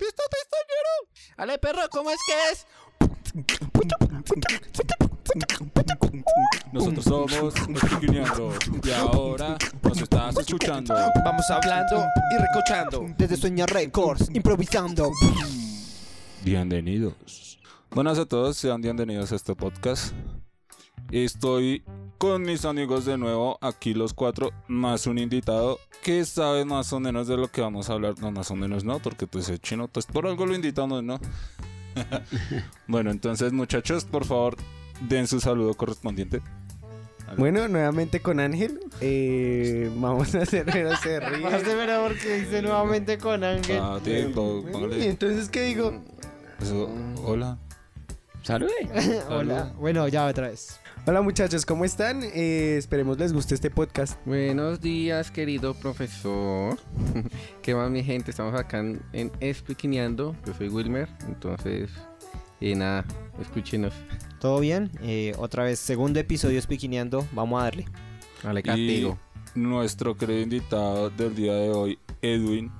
¡Listo, traicionero! Ale, perro, ¿cómo es que es? Nosotros somos Esquineando y ahora nos estás escuchando. Vamos hablando y recochando. Desde Sueña Records, improvisando. Bienvenidos. Buenas a todos, sean bienvenidos a este podcast. Estoy con mis amigos de nuevo, aquí los cuatro, más un invitado que sabe más o menos de lo que vamos a hablar. No, más o menos no, porque pues es chino, pues por algo lo invitamos, ¿no? bueno, entonces muchachos, por favor, den su saludo correspondiente. Bueno, nuevamente con Ángel. Eh, vamos a hacer pero se ríe. Más de verdad porque dice nuevamente con Ángel. Ah, tiempo, Y póngale entonces, ¿qué digo? eso, hola. Salude. Hola. Bueno, ya otra vez. Hola muchachos, ¿cómo están? Eh, esperemos les guste este podcast. Buenos días, querido profesor. ¿Qué más, mi gente? Estamos acá en, en. Yo soy Wilmer. Entonces, eh, nada, escúchenos. ¿Todo bien? Eh, otra vez, segundo episodio Espiquineando. Vamos a darle. Vale, Y castigo. nuestro querido invitado del día de hoy, Edwin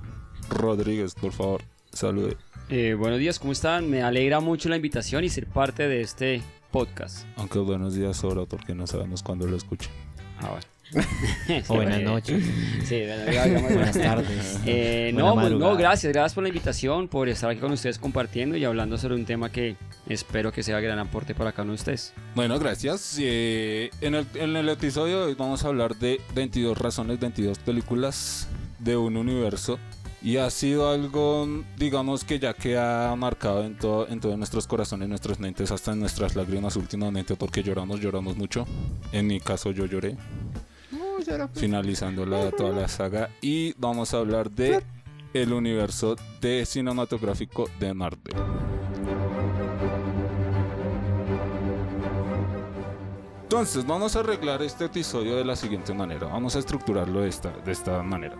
Rodríguez, por favor, salude. Eh, buenos días, ¿cómo están? Me alegra mucho la invitación y ser parte de este podcast. Aunque buenos días sobra porque no sabemos cuándo lo escuchen. Ah, bueno. Sí, O buenas noches. Sí, bueno, Buenas tardes. Eh, Buena no, pues, madrugada. no, gracias, gracias por la invitación, por estar aquí con ustedes compartiendo y hablando sobre un tema que espero que sea gran aporte para cada uno de ustedes. Bueno, gracias. Eh, en, el, en el episodio de hoy vamos a hablar de 22 razones, 22 películas de un universo. Y ha sido algo, digamos, que ya que ha marcado en, todo, en todos nuestros corazones, nuestras mentes, hasta en nuestras lágrimas últimamente, porque lloramos, lloramos mucho. En mi caso yo lloré. Finalizando la, toda la saga. Y vamos a hablar de el universo de cinematográfico de Marvel. Entonces, vamos a arreglar este episodio de la siguiente manera. Vamos a estructurarlo de esta, de esta manera.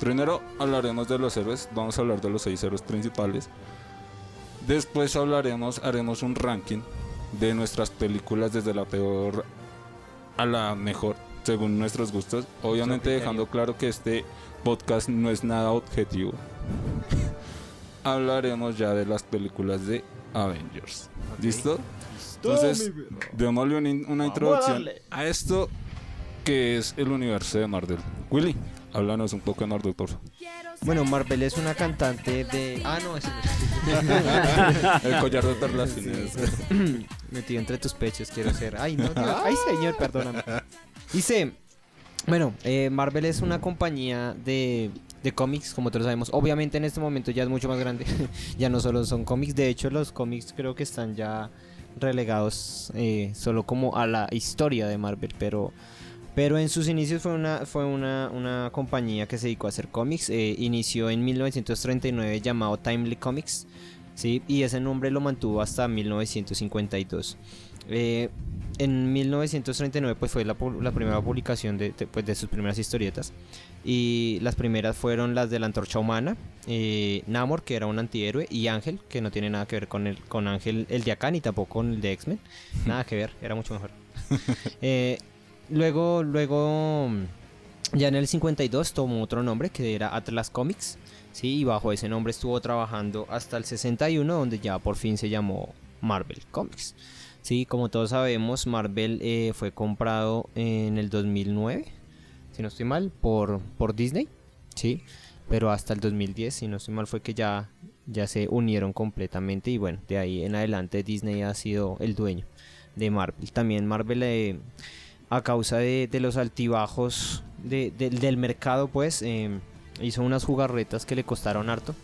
Primero hablaremos de los héroes. Vamos a hablar de los seis héroes principales. Después hablaremos, haremos un ranking de nuestras películas desde la peor a la mejor, según nuestros gustos. Obviamente dejando claro que este podcast no es nada objetivo. hablaremos ya de las películas de Avengers. ¿Listo? Entonces, démosle una, una introducción a esto que es el universo de Marvel. Willy, háblanos un poco por favor. Bueno, Marvel es una cantante de. Ah, no, es El collar de perlas metido entre tus pechos, quiero ser. Ay, no, Dios. Ay, señor, perdóname. Dice. Bueno, eh, Marvel es una compañía de, de cómics, como todos sabemos. Obviamente en este momento ya es mucho más grande. ya no solo son cómics. De hecho, los cómics creo que están ya relegados eh, solo como a la historia de Marvel. Pero, pero en sus inicios fue una, fue una, una compañía que se dedicó a hacer cómics. eh, inició en 1939 llamado Timely Comics. ¿sí? Y ese nombre lo mantuvo hasta 1952. Eh, en 1939 pues fue la, la primera publicación de, de, pues, de sus primeras historietas. Y las primeras fueron las de la antorcha humana, eh, Namor, que era un antihéroe, y Ángel, que no tiene nada que ver con el con Ángel, el de acá, ni tampoco con el de X-Men. Nada que ver, era mucho mejor. Eh, luego, luego, ya en el 52 tomó otro nombre, que era Atlas Comics. Sí, y bajo ese nombre estuvo trabajando hasta el 61, donde ya por fin se llamó Marvel Comics. Sí, como todos sabemos, Marvel eh, fue comprado en el 2009, si no estoy mal, por, por Disney. Sí, pero hasta el 2010, si no estoy mal, fue que ya, ya se unieron completamente. Y bueno, de ahí en adelante Disney ha sido el dueño de Marvel. También Marvel, eh, a causa de, de los altibajos de- de- del mercado, pues eh, hizo unas jugarretas que le costaron harto.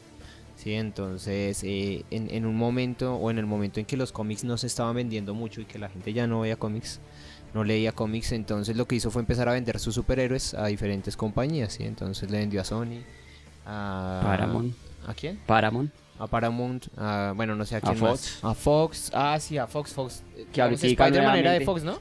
Sí, entonces eh, en, en un momento o en el momento en que los cómics no se estaban vendiendo mucho y que la gente ya no veía cómics, no leía cómics, entonces lo que hizo fue empezar a vender sus superhéroes a diferentes compañías, ¿sí? entonces le vendió a Sony, a Paramount. ¿A quién? Paramount. A Paramount, a, bueno, no sé a quién Fox. más. A Fox, ah, sí, a Fox, Fox. Que Spider-Man era de Fox, ¿no?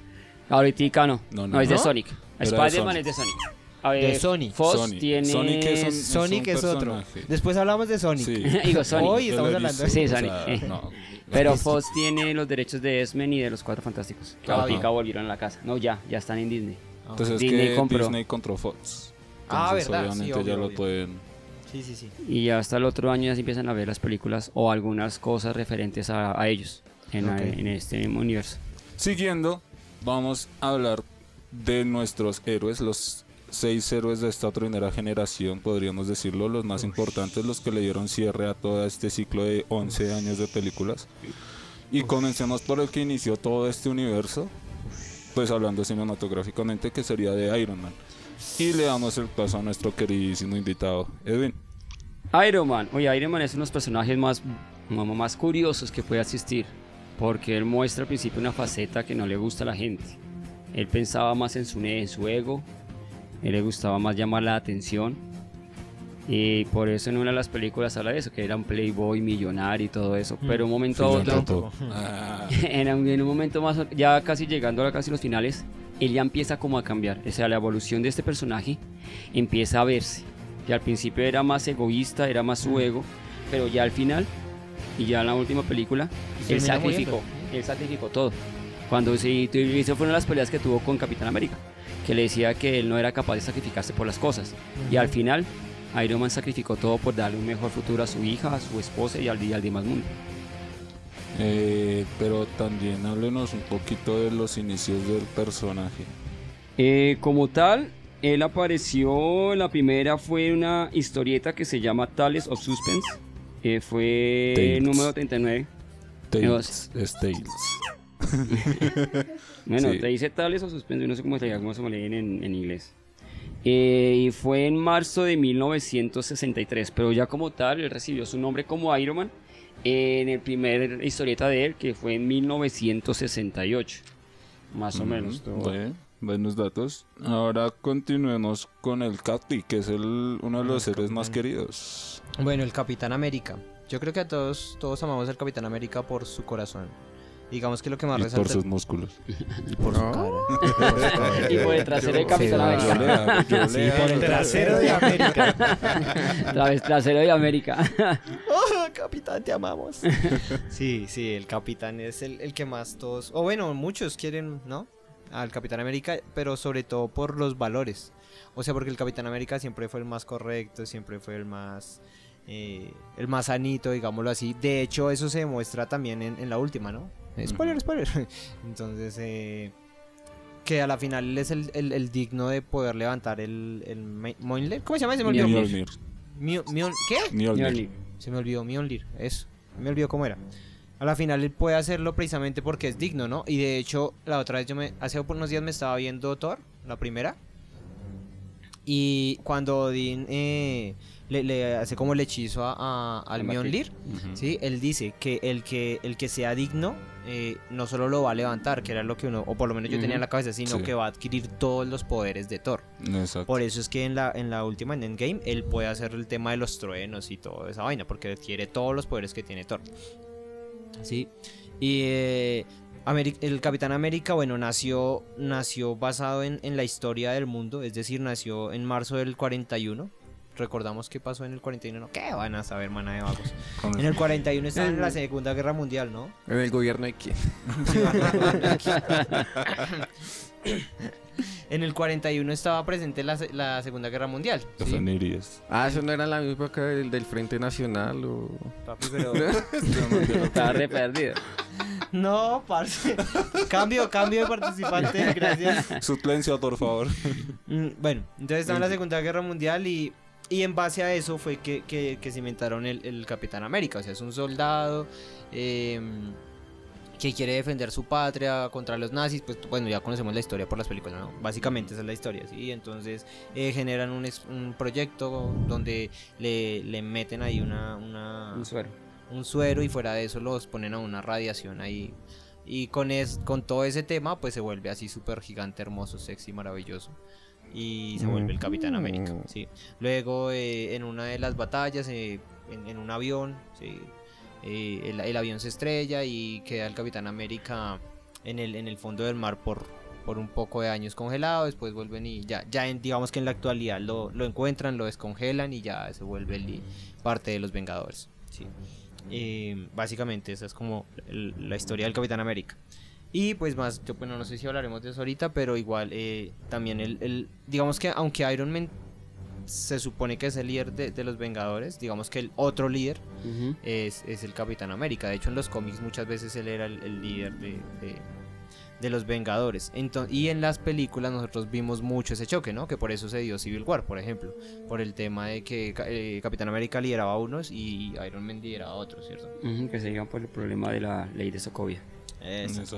Ahorita no. No, No, no, es de ¿no? Sonic. De Spider-Man Sonic. es de Sonic. A ver, De Sony. Fox Sony. tiene... Sonic es un- Sonic es, otro. Después hablamos de Sonic. Sí. Digo, Sonic. Hoy estamos lo hablando. visto, Sí, o Sonic, sea, eh. no. Pero Fox tiene los derechos de X-Men y de los Cuatro Fantásticos. Que Ah, ahorita volvieron a la casa. No, ya, ya están en Disney. Entonces es Disney que compró. Disney compró Fox. Ah, Entonces, verdad, sí, obviamente obvio, ya lo obvio. pueden. Sí, sí, sí. Y hasta el otro año ya se empiezan a ver las películas o algunas cosas referentes a, a ellos en, la- Ok. en este universo. Siguiendo, vamos a hablar de nuestros héroes, los seis héroes de esta primera generación, podríamos decirlo, los más importantes, los que le dieron cierre a todo este ciclo de 11 años de películas. Y comencemos por el que inició todo este universo, pues hablando cinematográficamente, que sería de Iron Man. Y le damos el paso a nuestro queridísimo invitado, Edwin. Iron Man. Oye, Iron Man es uno de los personajes más, más curiosos que puede existir. Porque él muestra al principio una faceta que no le gusta a la gente. Él pensaba más en su, en su ego. Él le gustaba más llamar la atención. Y por eso en una de las películas habla de eso, que era un playboy millonario y todo eso. Pero un momento a otro. Ah, en un, en un momento más, ya casi llegando a casi los finales, él ya empieza como a cambiar. O sea, la evolución de este personaje empieza a verse. Que al principio era más egoísta, era más su ego, pero ya al final, y ya en la última película, él sacrificó, él sacrificó todo. Cuando se hizo fue una de las peleas que tuvo con Capitán América, que le decía que él no era capaz de sacrificarse por las cosas. Y al final, Iron Man sacrificó todo por darle un mejor futuro a su hija, a su esposa y al, y al demás mundo. eh, pero también háblenos un poquito de los inicios del personaje. Eh, como tal, él apareció, la primera fue una historieta que se llama Tales of Suspense. Eh, fue Tales. el número 39. Tales, es Tales. Bueno, Sí. te dice Tales of Suspense, no sé cómo se llama, cómo se leen en, en inglés. Eh, y fue en marzo de 1963, pero ya como tal, él recibió su nombre como Iron Man en el primer historieta de él, que fue en 1968. Más o menos. Ujú, todo. bueno, buenos datos. Ahora continuemos con el Capi, que es el, uno de los héroes más queridos. Bueno, el Capitán América. Yo creo que a todos, todos amamos al Capitán América por su corazón. Digamos que lo que más Y resalta por sus músculos. y por su cara. y por el trasero de Capitán Yo América. yo Sí, por el trasero de América. Tra- trasero de América. Oh, capitán, te amamos. Sí, sí, el capitán es el, el que más todos, o bueno, muchos quieren, ¿no? Al Capitán América, pero sobre todo por los valores. O sea, porque el Capitán América siempre fue el más correcto, siempre fue el más, eh, el más sanito, digámoslo así. De hecho, eso se demuestra también en, en la última, ¿no? Spoiler, spoiler. Entonces, eh, que a la final él es el, el- el digno de poder levantar el, el Mjolnir. ¿Cómo se llama? Se me olvidó. Mjolnir. Mjol- Mjol- ¿Qué? Mjolnir. Se me olvidó Mjolnir, eso. Me olvidó cómo era. A la final él puede hacerlo precisamente porque es digno, ¿no? Y de hecho, la otra vez yo me. Hace unos días me estaba viendo Thor, la primera. Y cuando Odín eh, le, le hace como el hechizo a, a- Ujú. ¿sí? Él dice que el que, el que sea digno eh, no solo lo va a levantar, que era lo que uno, o por lo menos yo tenía en la cabeza, sino Sí. que va a adquirir todos los poderes de Thor. Exacto. Por eso es que en la, en la última, en Endgame, él puede hacer el tema de los truenos y toda esa vaina, porque adquiere todos los poderes que tiene Thor. Sí. Y eh, Ameri- el Capitán América, bueno, nació, nació basado en, en la historia del mundo, es decir, nació en marzo del 41. Recordamos qué pasó en el 41, ¿no? ¿Qué van a saber, mana de vagos? En el 41 estaba en la Segunda Guerra Mundial, ¿no? En el gobierno de quién. En el 41 estaba presente la, la Segunda Guerra Mundial. Te ¿sí? Ah, eso no era la misma época del, del Frente Nacional o... Papi, pero... Estaba re perdido. No, parce. cambio, cambio de participante, gracias. Suplencia, por favor. Mm, Bueno, entonces estaba en la Segunda Guerra Mundial y, y en base a eso fue que, que- que se inventaron el, el Capitán América. O sea, es un soldado eh, que quiere defender su patria contra los nazis. Pues bueno, ya conocemos la historia por las películas, ¿no? Básicamente esa es la historia, ¿sí? Entonces eh, generan un, proyecto donde le, le meten ahí una... una Un suero. un suero y fuera de eso los ponen a una radiación ahí. Y con, es, con todo ese tema, pues se vuelve así súper gigante, hermoso, sexy, maravilloso. Y se vuelve el Capitán América. Mm. ¿sí? Luego, eh, en una de las batallas, eh, en, en un avión, ¿sí? Eh, el, el avión se estrella y queda el Capitán América en el, en el fondo del mar por, por un poco de años congelado. Después vuelven y ya, ya en- digamos que en la actualidad lo, lo encuentran, lo descongelan y ya se vuelve el- parte de los Vengadores. ¿sí? Básicamente esa es como la historia del Capitán América. Y pues más, yo bueno, no sé si hablaremos de eso ahorita, pero igual eh, también el, el- digamos que aunque Iron Man se supone que es el líder de, de los Vengadores. Digamos que el otro líder es, es el Capitán América. De hecho, en los cómics muchas veces él era el, el líder de, de- de los Vengadores. Ento- y en las películas nosotros vimos mucho ese choque, ¿no? Que por eso se dio Civil War, por ejemplo. Por el tema de que eh, Capitán América lideraba a unos y Iron Man lideraba a otros, ¿cierto? Que se digan por el problema de la ley de Sokovia. Exacto.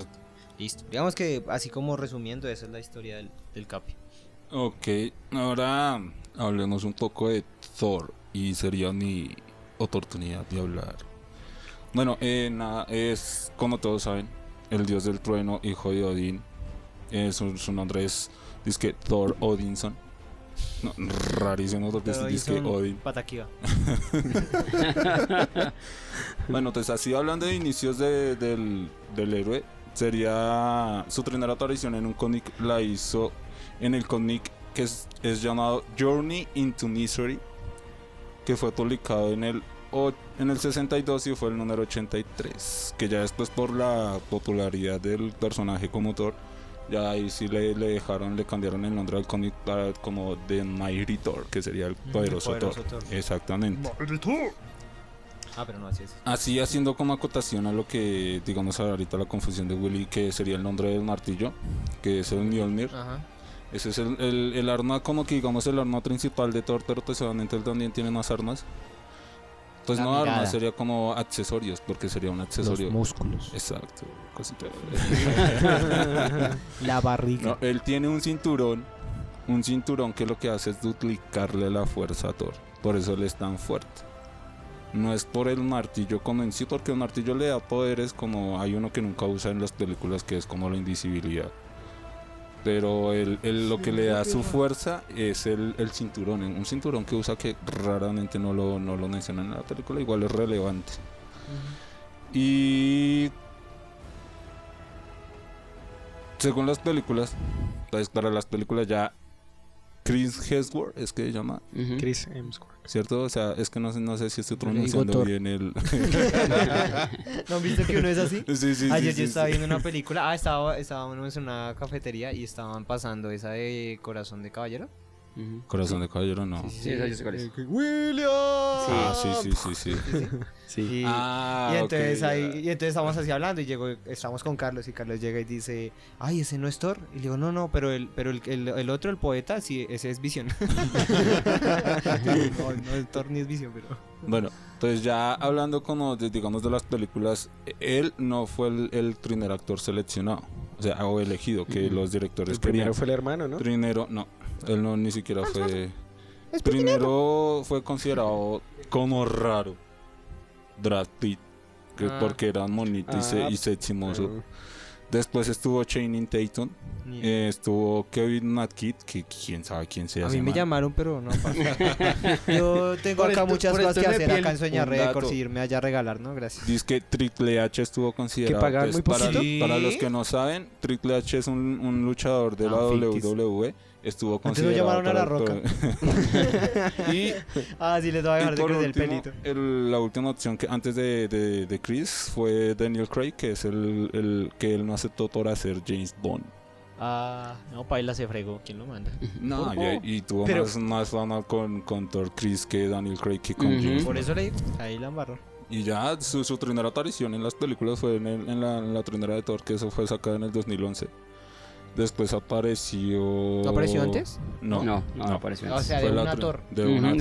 Listo. Digamos que así como resumiendo, esa es la historia del, del Capi. Ok, ahora hablemos un poco de Thor y sería mi oportunidad de hablar. Bueno, eh, nada, es como todos saben, el dios del trueno, hijo de Odín. Eh, su, su nombre es, que Thor Odinson. No, rarísimo porque es que Odin. Pataquiva. Bueno, entonces así hablando de inicios de- del, del héroe, sería su primera aparición en un cómic la hizo en el cómic que es, es llamado Journey into Misery, que fue publicado en el, en el 62 y fue el número 83, que ya después por la popularidad del personaje como Thor, ya ahí sí le, le dejaron, le cambiaron el nombre al cómic para como The Mighty Thor, que sería el poderoso, poderoso Thor. Thor. Exactamente. Ah, pero no así es. Así haciendo como acotación a lo que digamos ahorita la confusión de Willy, que sería el nombre del martillo, que es el Mjolnir. Ajá. Ese es el, el, el arma como que digamos el arma principal de Thor, pero pues obviamente él también tiene más armas. Pues La no mirada. armas, sería como accesorios, porque sería un accesorio. músculos. Exacto, cosita. La barriga. No, él tiene un cinturón, un cinturón que lo que hace es duplicarle la fuerza a Thor. Por eso él es tan fuerte. No es por el martillo como en sí, porque el martillo le da poderes como hay uno que nunca usa en las películas, que es como la invisibilidad. Pero él lo que le da su fuerza es el, el cinturón, un cinturón que usa que raramente no lo, no lo mencionan en la película, igual es relevante. Y según las películas, pues para las películas ya Chris Hemsworth es que se llama. Chris Hemsworth. ¿cierto? O sea, es que no sé, no sé si estoy pronunciando bien el... ¿No viste que uno es así? sí, sí, Ayer sí, yo sí, estaba sí. viendo una película. Ah, estaba, estábamos en una cafetería y estaban pasando esa de Corazón de Caballero. Corazón de caballero no. Sí, esa yo sé cuál es. ¡William! Ah, sí, sí, sí, sí. Sí. Y, Ah, y entonces ok, ahí, y entonces estamos así hablando y llegó, estamos con Carlos y Carlos llega y dice, ay, ese no es Thor. Y le digo, no, no, pero el, pero el, el, el otro, el poeta, sí, ese es Visión. no, no es Thor ni es Visión, pero... Bueno, pues ya hablando como de, digamos de las películas, él no fue el, el primer actor seleccionado, o sea, o elegido, que los directores El primero querían. fue el hermano, ¿no? Primero, no, él no ni siquiera fue. Primero fue considerado como raro Brad Pitt, que Ah. porque era monito y, se, Ah, y seximoso. Ah, Después estuvo Channing Tatum, eh, estuvo Kevin McKidd, que quién sabe quién sea. a mí me llamaron, pero no pasa. Yo tengo Por acá muchas cosas que hacer acá en Soñar. Records y irme allá a regalar, ¿no? Gracias. Dice que Triple H estuvo considerado. pagan pues, muy para, para los que no saben, Triple H es un, un luchador de la Ah. WWE. Estuvo Antes lo considerado. llamaron a La todo- y, Ah, sí, les voy a dejar de crecer el pelito. el- la última opción que antes de, de, de Chris fue Daniel Craig, que es el, el que él no aceptó por hacer James Bond. Ah, no, Paila se fregó. ¿Quién lo manda? No, Oh, y, y tuvo pero- más, más fama con, con Thor Chris que Daniel Craig que con Ujú. James Por Bond. eso le digo, ahí la embarró. Y ya su, su primera aparición en las películas fue en, el- en la, en la primera de Thor, que eso fue sacada en el 2011. Después apareció... ¿No apareció antes? No, No, no, apareció O antes. sea, Fue de otra- Thor. De Thor. una.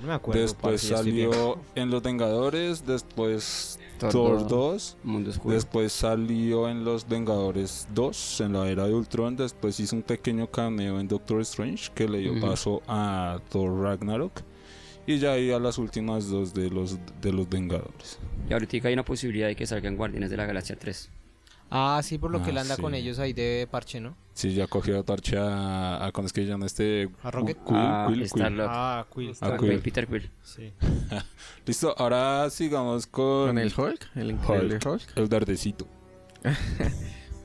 No me acuerdo. Después parce, salió en Los Vengadores, después Thor Thor dos. 2, Mundo después salió en Los Vengadores 2, en la era de Ultron, después hizo un pequeño cameo en Doctor Strange que le dio paso a Thor Ragnarok y ya ahí a las últimas dos de los, de los Vengadores. Y ahorita hay una posibilidad de que salgan Guardianes de la Galaxia 3. Ah, sí, por lo que Ah, él anda sí. con ellos ahí de parche, ¿no? Sí, ya cogió a parche a, a ¿cómo es que se llama este? ¿A Rocket? Quill, Ah, Quill, Quill. Ah, Quill. Ah, Con Quill. Peter Quill. Sí. Listo, ahora sigamos con, Con el Hulk, el increíble Hulk. el dardecito.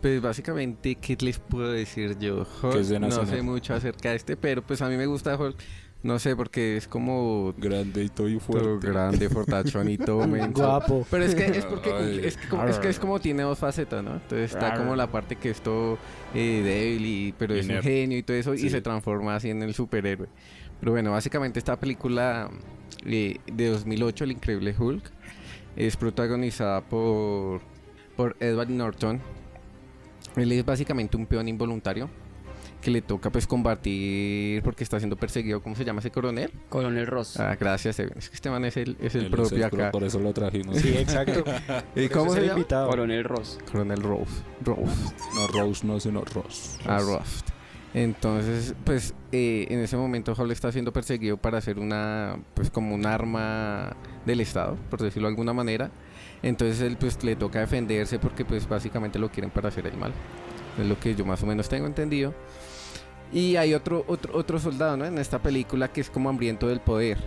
Pues básicamente, ¿qué les puedo decir yo? Hulk, Que es de no sé mucho acerca de este, pero pues a mí me gusta Hulk. No sé, porque es como Grande y todo y todo fuerte. grande, fortachón y todo menso. Guapo. Pero es que es porque es que, como, es que es como tiene dos facetas, ¿no? Entonces está como la parte que es todo eh, débil y pero Y es un genio y todo eso Sí. y se transforma así en el superhéroe. Pero bueno, básicamente esta película eh, de 2008, El Increíble Hulk, es protagonizada por, por Edward Norton. Él es básicamente un peón involuntario que le toca pues combatir porque está siendo perseguido. ¿Cómo se llama ese coronel? Coronel Ross. Ah, gracias. Eben. Es que este man es el, es el propio acá. Por eso lo trajimos. Sí, exacto. ¿Y Por cómo se llama? invitado. Coronel Ross. Coronel Rose. Rose. No Rose, no, sino Ross. a Ruffed. Entonces, pues eh, en ese momento Hall está siendo perseguido para hacer una, pues como un arma del Estado, por decirlo de alguna manera. Entonces él pues le toca defenderse porque pues básicamente lo quieren para hacer el mal. Es lo que yo más o menos tengo entendido. Y hay otro, otro, otro soldado, ¿no? En esta película que es como hambriento del poder.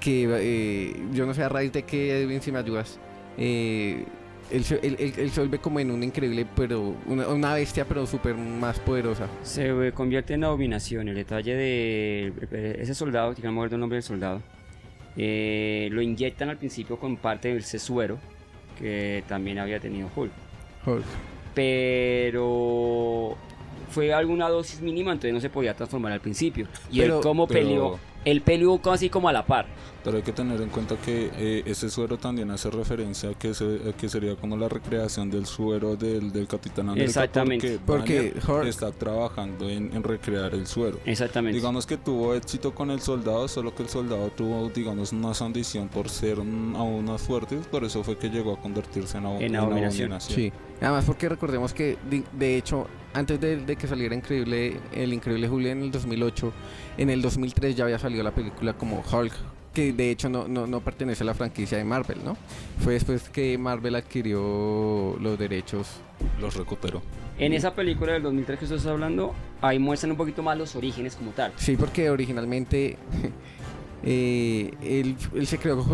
Que eh, yo no sé a raíz de qué, Edwin, si me ayudas. Eh, él, él- él- él se vuelve como en un increíble, pero una, una bestia, pero súper más poderosa. Se convierte en abominación. El detalle de eh, ese soldado, que no me acuerdo el nombre del soldado, eh, lo inyectan al principio con parte del suero que también había tenido Hulk. Hulk. Pero fue alguna dosis mínima, entonces no se podía transformar al principio. Y Pero- él como pero- peleó, él peleó casi como a la par. Pero hay que tener en cuenta que eh, ese suero también hace referencia a que, se- a que sería como la recreación del suero del, del Capitán América. Exactamente. Porque, Porque Hulk- está trabajando en, en recrear el suero. Exactamente. Digamos que tuvo éxito con el soldado, solo que el soldado tuvo, digamos, más ambición por ser un- aún más fuerte, por eso fue que llegó a convertirse en, abo- En en abominación. abominación. Sí. Además porque recordemos que de, de hecho antes de, de que saliera increíble el increíble Julio en el 2008, en el 2003 ya había salido la película como Hulk que de hecho no, no, no pertenece a la franquicia de Marvel, ¿no? Fue después que Marvel adquirió los derechos. Los recuperó. En esa película del 2003 que usted está hablando, ahí muestran un poquito más los orígenes como tal. Sí, porque originalmente eh, él, él se creó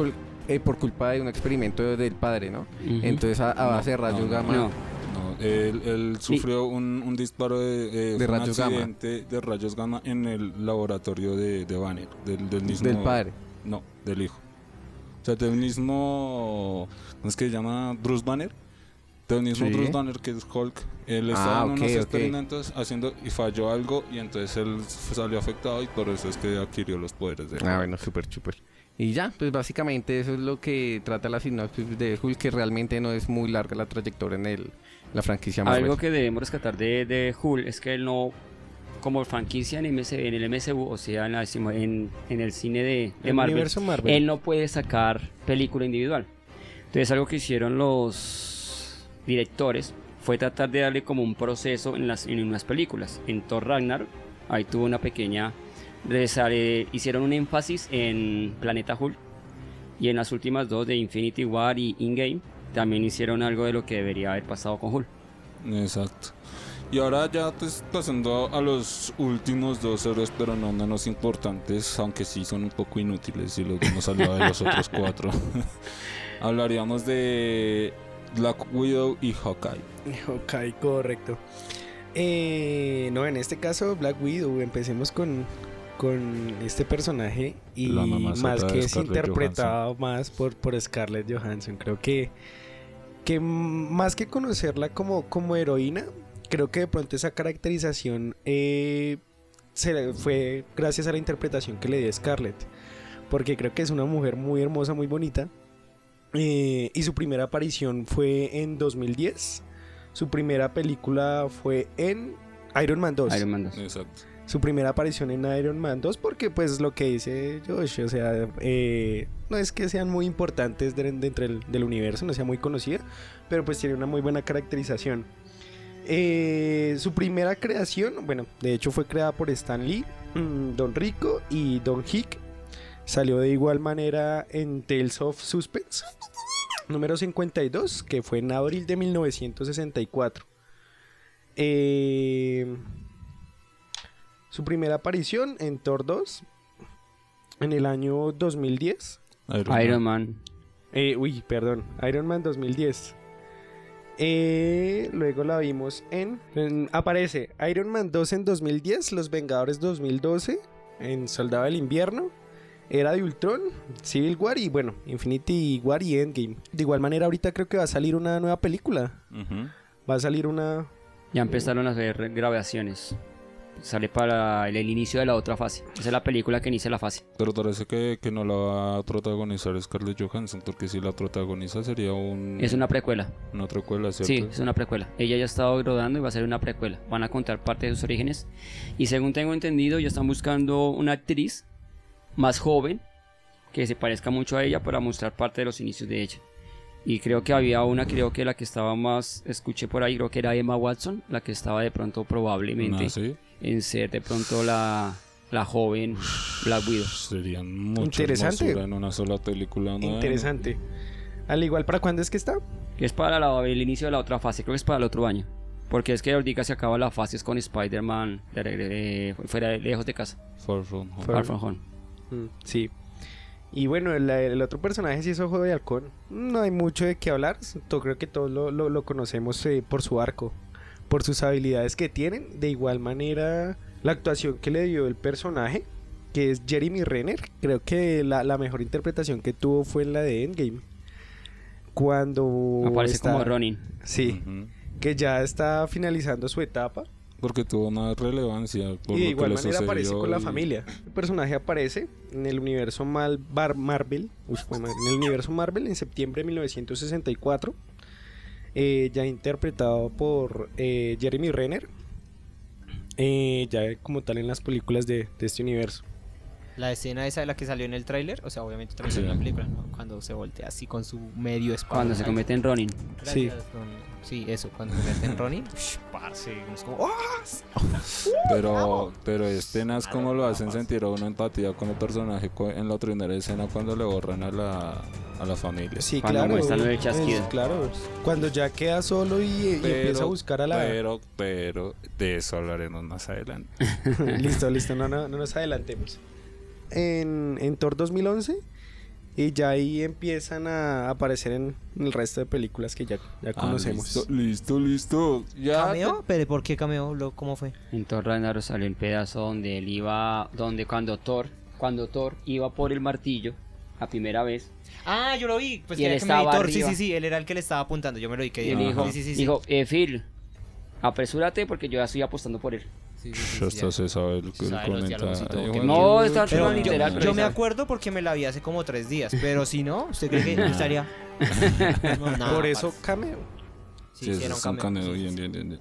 eh, por culpa de un experimento del padre, ¿no? Entonces a, a No, base de rayos no, no, gamma. No, No, él, él sufrió un, un disparo de, eh, De un rayos gamma. accidente de rayos gamma en el laboratorio de, de Banner, del, del mismo... Del padre. No, del hijo. O sea, del mismo... ¿Cómo es que se llama? Bruce Banner. Del mismo Sí. Bruce Banner que es Hulk. Él Ah, estaba en ok, unos experimentos haciendo y falló algo y entonces él salió afectado y por eso es que adquirió los poderes de Ah, bueno, súper, súper. Y ya, pues básicamente eso es lo que trata la sinopsis de Hulk, que realmente no es muy larga la trayectoria en el, la franquicia Marvel. Algo que debemos rescatar de, de Hulk es que él no, como franquicia en, MS en el MCU, o sea, en, la- en- en el cine de, de El Marvel, universo Marvel. él no puede sacar película individual. Entonces, algo que hicieron los directores fue tratar de darle como un proceso en, las, en unas películas. En Thor Ragnar, ahí tuvo una pequeña. resale- hicieron un énfasis en Planeta Hulk. Y en las últimas dos de Infinity War y Endgame también hicieron algo de lo que debería haber pasado con Hulk. Exacto. Y ahora ya pues, pasando a los últimos dos héroes, pero no menos importantes, aunque sí son un poco inútiles si los hemos hablado de los otros cuatro. Hablaríamos de Black Widow y Hawkeye. Ok, correcto. Eh, no, en este caso, Black Widow, empecemos con, con este personaje y más que es interpretado más por, por Scarlett Johansson. Creo que, que más que conocerla como, como heroína, creo que de pronto esa caracterización eh, se fue gracias a la interpretación que le dio Scarlett. Porque creo que es una mujer muy hermosa, muy bonita. Eh, y su primera aparición fue en 2010. Su primera película fue en Iron Man 2. Iron Man 2. Exacto. Su primera aparición en Iron Man 2 porque pues lo que dice Josh, o sea, eh, no es que sean muy importantes de- dentro del, del universo, no sea muy conocida, pero pues tiene una muy buena caracterización. Eh, su primera creación, bueno, de hecho fue creada por Stan Lee, mm, Don Rico y Don Hick. Salió de igual manera en Tales of Suspense, número 52, que fue en abril de 1964. Eh, su primera aparición en Thor 2 en el año 2010. Iron Man. Eh, uy, perdón, Iron Man 2010. Eh, luego la vimos en, en- Aparece Iron Man 2 en 2010, Los Vengadores 2012, en Soldado del Invierno, Era de Ultron, Civil War y bueno, Infinity War y Endgame. De igual manera, ahorita creo que va a salir una nueva película. Va a salir una. Ya empezaron a hacer grabaciones. Sale para el, el inicio de la otra fase. Esa es la película que inicia la fase. Pero parece que, que no la va a protagonizar Scarlett Johansson, porque si la protagoniza sería un, Es una precuela. una precuela, ¿cierto? Sí, es una precuela. Ella ya ha estado rodando y va a ser una precuela. Van a contar parte de sus orígenes. Y según tengo entendido, ya están buscando una actriz más joven que se parezca mucho a ella para mostrar parte de los inicios de ella. Y creo que había una, creo que la que estaba más, escuché por ahí, creo que era Emma Watson, la que estaba de pronto probablemente Ah, sí. en ser de pronto la, la joven Black Widow. Serían mucho Interesante. en una sola película. ¿no? Interesante. Al igual, ¿para cuándo es que está? Es para la- el inicio de la otra fase, creo que es para el otro año. Porque es que ahorita se acaba la fase es con Spider-Man de regre- de- fuera de, lejos de casa. Far From Home. Far From Home. Mm, sí. Y bueno, el, el otro personaje sí es Ojo de Halcón. No hay mucho de qué hablar. to- creo que todos lo, lo- lo conocemos eh, por su arco, por sus habilidades que tienen. De igual manera, la actuación que le dio el personaje, que es Jeremy Renner, creo que la, la mejor interpretación que tuvo fue en la de Endgame. Cuando Aparece está- como Ronin. Sí, que ya está finalizando su etapa. Porque tuvo una relevancia. Por Y de lo igual manera aparece con la familia. El personaje aparece en el universo Mal Bar- Marvel, en el universo Marvel en septiembre de 1964, eh, ya interpretado por eh, Jeremy Renner, eh, ya como tal en las películas de, de este universo. La escena esa de la que salió en el tráiler, o sea, obviamente también Sí. salió en la película, ¿no? Cuando se voltea así con su medio espada. Cuando se convierte en Ronin. Sí. Gracias, Ron. Sí, eso, cuando se convierte en Ronin. ush, parce, es como, ¡oh! Pero, pero escenas como lo hacen sentir a uno empatía con el personaje en la primera escena cuando le borran a la, a la familia. Sí, Cuando claro. es-. Cuando ya queda solo y, y empieza a buscar a la... Pero, pero, de eso hablaremos más adelante. listo, listo, no, no, no nos adelantemos. En, en Thor 2011 y ya ahí empiezan a aparecer en el resto de películas que ya, ya Ah, conocemos. listo, listo, listo. Ya. ¿Cameo? ¿Pero por qué cameo? Lo- ¿Cómo fue? En Thor Ragnarok salió el pedazo donde él iba, donde cuando Thor, cuando Thor iba por el martillo, la primera vez, Ah, yo lo vi. Pues Y que él era que me estaba Thor. Sí, sí, sí, él era el que le estaba apuntando. Yo me lo vi que y él dijo, Sí, sí, sí, sí. dijo, eh, Phil, apresúrate porque yo ya estoy apostando por él. Sí, sí, sí, hasta se sabe el, el sabe todo, No, está yo, literal, pero yo me acuerdo porque me la vi hace como tres días. Pero si no, ¿usted cree que estaría? No, nada, Por eso parce. cameo. Sí, Sí, sí, era un es un cameo. cameo, bien, bien, bien, bien.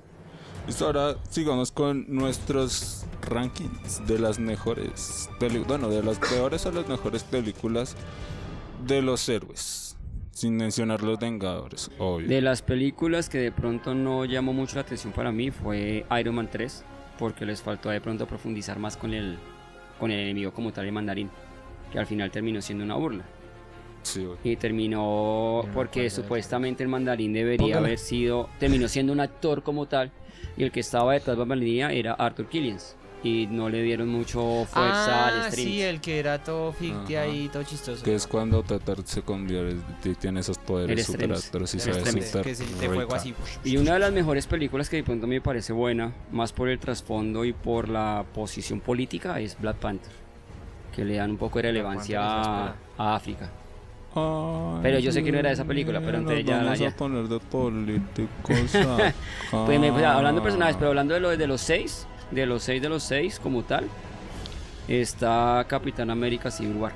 Listo, ahora sigamos con nuestros rankings de las mejores, bueno, de las peores a las mejores películas de los héroes, sin mencionar los Vengadores, obvio. De las películas que de pronto no llamó mucho la atención para mí fue Iron Man 3, porque les faltó de pronto profundizar más con el, con el enemigo como tal, el mandarín, que al final terminó siendo una burla. Sí. Y terminó porque supuestamente el mandarín debería haber sido, terminó siendo un actor como tal, y el que estaba detrás de la era Arthur Killians. Y no le dieron mucho fuerza al Ah, stream. sí, el que era todo fictia Ajá. y todo chistoso. Que es cuando Tatar se convierte, tiene esos poderes super actores y El se ve así. Y una de las mejores películas que de pronto me parece buena, más por el trasfondo y por la posición política, es Black Panther. Que le dan un poco de relevancia a, a África. Ay, Pero yo sé que no era esa película, pero entonces ya la- vamos ya. a poner de políticos. Pues me- pues, hablando de personajes, pero hablando de, lo, de los seis, de los seis de los seis como tal, está Capitán América Civil War.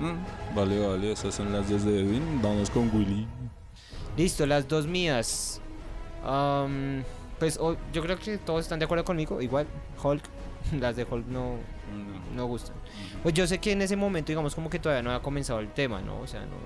Mm, Vale, vale, esas son las 10 de Edwin. Vamos con Willy. Listo, las dos mías. Am, pues o- yo creo que todos están de acuerdo conmigo. Igual, Hulk. Las de Hulk no, no gustan. Pues yo sé que en ese momento, digamos, como que todavía no había comenzado el tema, ¿no? O sea, no,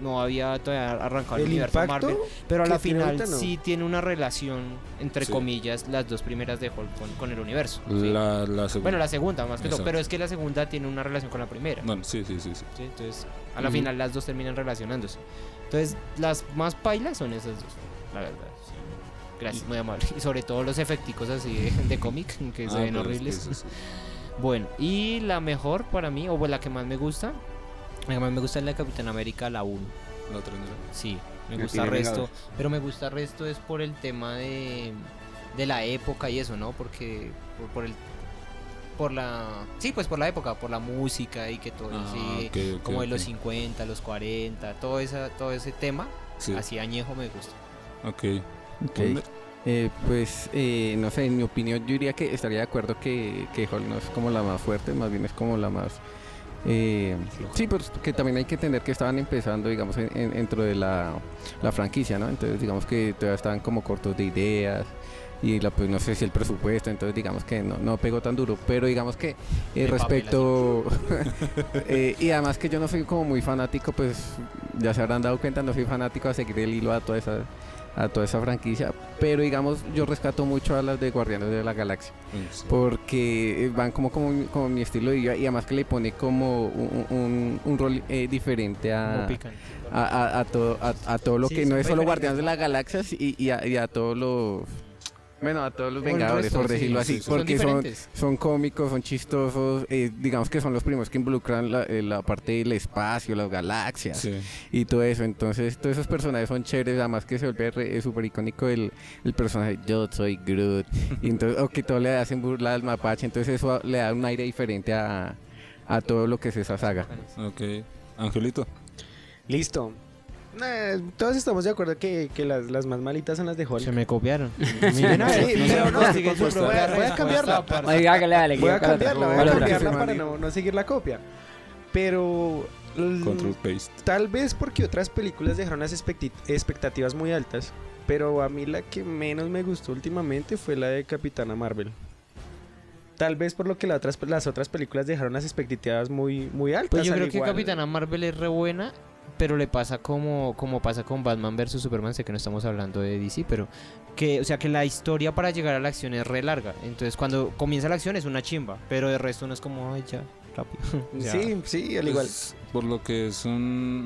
no había todavía arrancado el, El universo impacto Marvel. Pero a la que final no. sí tiene una relación, entre Sí. comillas, las dos primeras de Hulk con, con el universo. ¿sí? La, la segunda. Bueno, la segunda más que todo, pero es que la segunda tiene una relación con la primera. Bueno, sí, sí, sí. sí. ¿sí? Entonces, a la Ujú. final las dos terminan relacionándose. Entonces, las más pailas son esas dos, la verdad. Gracias, muy amable. Y sobre todo los efecticos así de, de cómic, que se Ah, ven pero es que horribles. eso sí. Bueno, y la mejor para mí, o bueno, la que más me gusta, la que más me gusta es la de Capitán América, la 1. La otra no. Sí, me El gusta resto. Pero me gusta resto es por el tema de, de la época y eso, ¿no? Porque por, por el por la sí, pues por la época, por la música y que todo Ah, ok, como de los ok. 50, los 40, todo esa todo ese tema Sí. así añejo me gusta. Ok. Ok. Eh, pues, eh, no sé, en mi opinión yo diría que estaría de acuerdo que, que Hulk no es como la más fuerte, más bien es como la más... eh, sí, pues que también hay que entender que estaban empezando, digamos, en- en- dentro de la, la franquicia, ¿no? Entonces, digamos que todavía estaban como cortos de ideas y la, pues no sé si el presupuesto, entonces digamos que no, no pegó tan duro, pero digamos que eh, respecto... eh, y además que yo no soy como muy fanático, pues ya se habrán dado cuenta, no soy fanático a seguir el hilo a toda esa a toda esa franquicia, pero digamos yo rescato mucho a las de Guardianes de la Galaxia porque van como como, mi- como mi estilo de vida y además que le pone como un, un- un rol eh, diferente a, a, a- a todo a, a todo lo Sí, que no es solo Guardianes de la Galaxia y, y a, y a todos los bueno a todos los Vengadores resto, por decirlo sí, así sí. Porque son, son cómicos son chistosos eh, digamos que son los primeros que involucran la, eh, la parte del espacio las galaxias Sí. y todo eso. Entonces, todos esos personajes son chéveres, además que se vuelve re- eh, súper icónico el, el personaje Yo soy Groot. y entonces, o que todos le hacen burla al mapache, entonces eso le da un aire diferente a, a todo lo que es esa saga. Ok. Angelito. Listo. Nah, todos estamos de acuerdo que, que las, las más malitas son las de Hulk. Se me copiaron. Miren pero no, voy a- voy a cambiarla. Voy a cambiarla, voy ¿Cuál a otra? cambiarla para no, no seguir la copia. Pero l- Control Paste. tal vez porque otras películas dejaron las expectativas muy altas. Pero a mí la que menos me gustó últimamente fue la de Capitana Marvel. Tal vez por lo que las otras, las otras películas dejaron las expectativas muy, muy altas. Pues yo creo que igual- Capitana Marvel es re buena, pero le pasa como, como pasa con Batman vs Superman, sé que no estamos hablando de DC, pero que, o sea, que la historia para llegar a la acción es re larga. Entonces cuando comienza la acción es una chimba, pero de resto no es como, ay, ya, rápido. Sí, sí, al igual. Es por lo que es un,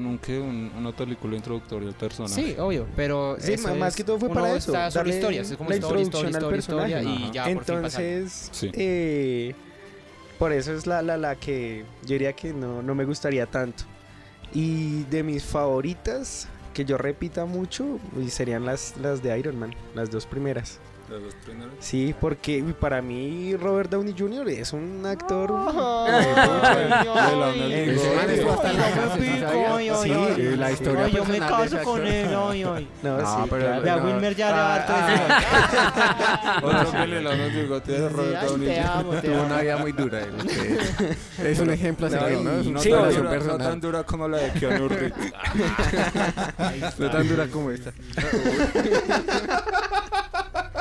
un, ¿qué? Un- una película introductoria al personaje. Sí, obvio, pero Sí, más es- que todo fue para eso, Está sobre historias, es como la historia, introducción historia, al historia, historia, personaje. y ya por fin pasa algo. Entonces, Sí. eh, por eso es la, la, la que yo diría que no, no me gustaría tanto. Y de mis favoritas, que yo repita mucho, y serían las, las de Iron Man, las dos primeras. De los primeros. Sí, porque para mí Robert Downey Jr. es un actor... ¿sí eh, la historia yo me caso con él. No, sí, pero. Wilmer ya le Ah, Otro que le de Robert Downey Jr. Tuvo una vida muy dura. es un ejemplo a No, tan dura, no personal. tan dura como la de Keanu Reeves. No tan dura como esta.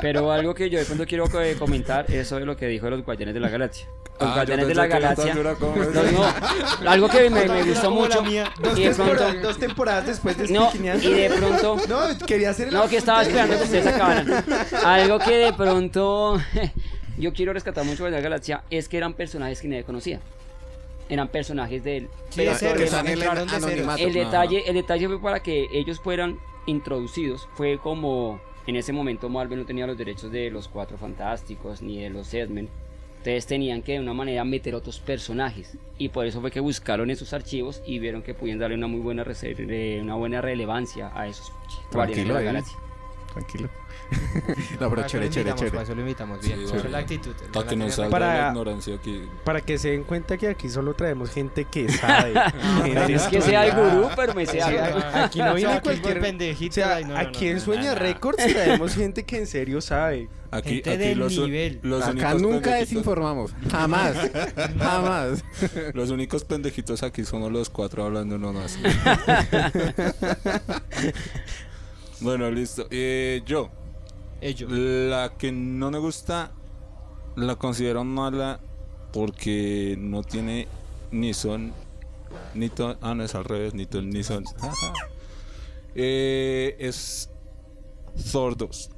Pero algo que yo de pronto quiero eh, comentar es sobre lo que dijo de los Guardianes de la Galaxia. Los Ah, Guardianes de la Galaxia. No, no, algo que me, me gustó mucho. Dos, Y de temporadas, pronto. dos temporadas después de No, y de pronto. No, quería hacer No, que estaba esperando que ustedes acabaran. Algo que de pronto yo quiero rescatar mucho de la galaxia es que eran personajes que nadie conocía. Eran personajes. Sí, de Pero cero, que están en el de detalle, el detalle fue para que ellos fueran introducidos. Fue como en ese momento Marvel no tenía los derechos de los Cuatro Fantásticos ni de los X-Men. Entonces tenían que de una manera meter otros personajes. Y por eso fue que buscaron esos archivos y vieron que podían darle una muy buena, eh, una buena relevancia a esos Guardianes de la. Galaxia. Tranquilo. no, pero chévere, chévere, chévere. para eso lo invitamos bien. Sí, Esa es la actitud. Para la que nos actitud. salga Para- la ignorancia aquí. Para que se den cuenta que aquí solo traemos gente que sabe. No gente es que sea el gurú, pero me sé Sí, algo. a- aquí no O sea, viene cualquier... O sea, no, no, aquí no, en no, Sueña no, no. Records traemos gente que en serio sabe. Aquí, Gente aquí del los, nivel. los Acá nunca pendejitos- desinformamos. Jamás. Jamás. Los únicos pendejitos aquí somos los cuatro hablando no más. bueno, listo. Eh, yo, La que no me gusta, la considero mala porque no tiene ni son, ni ton. Ah, no es al revés, ni ton, ni son. Eh, es Thor 2.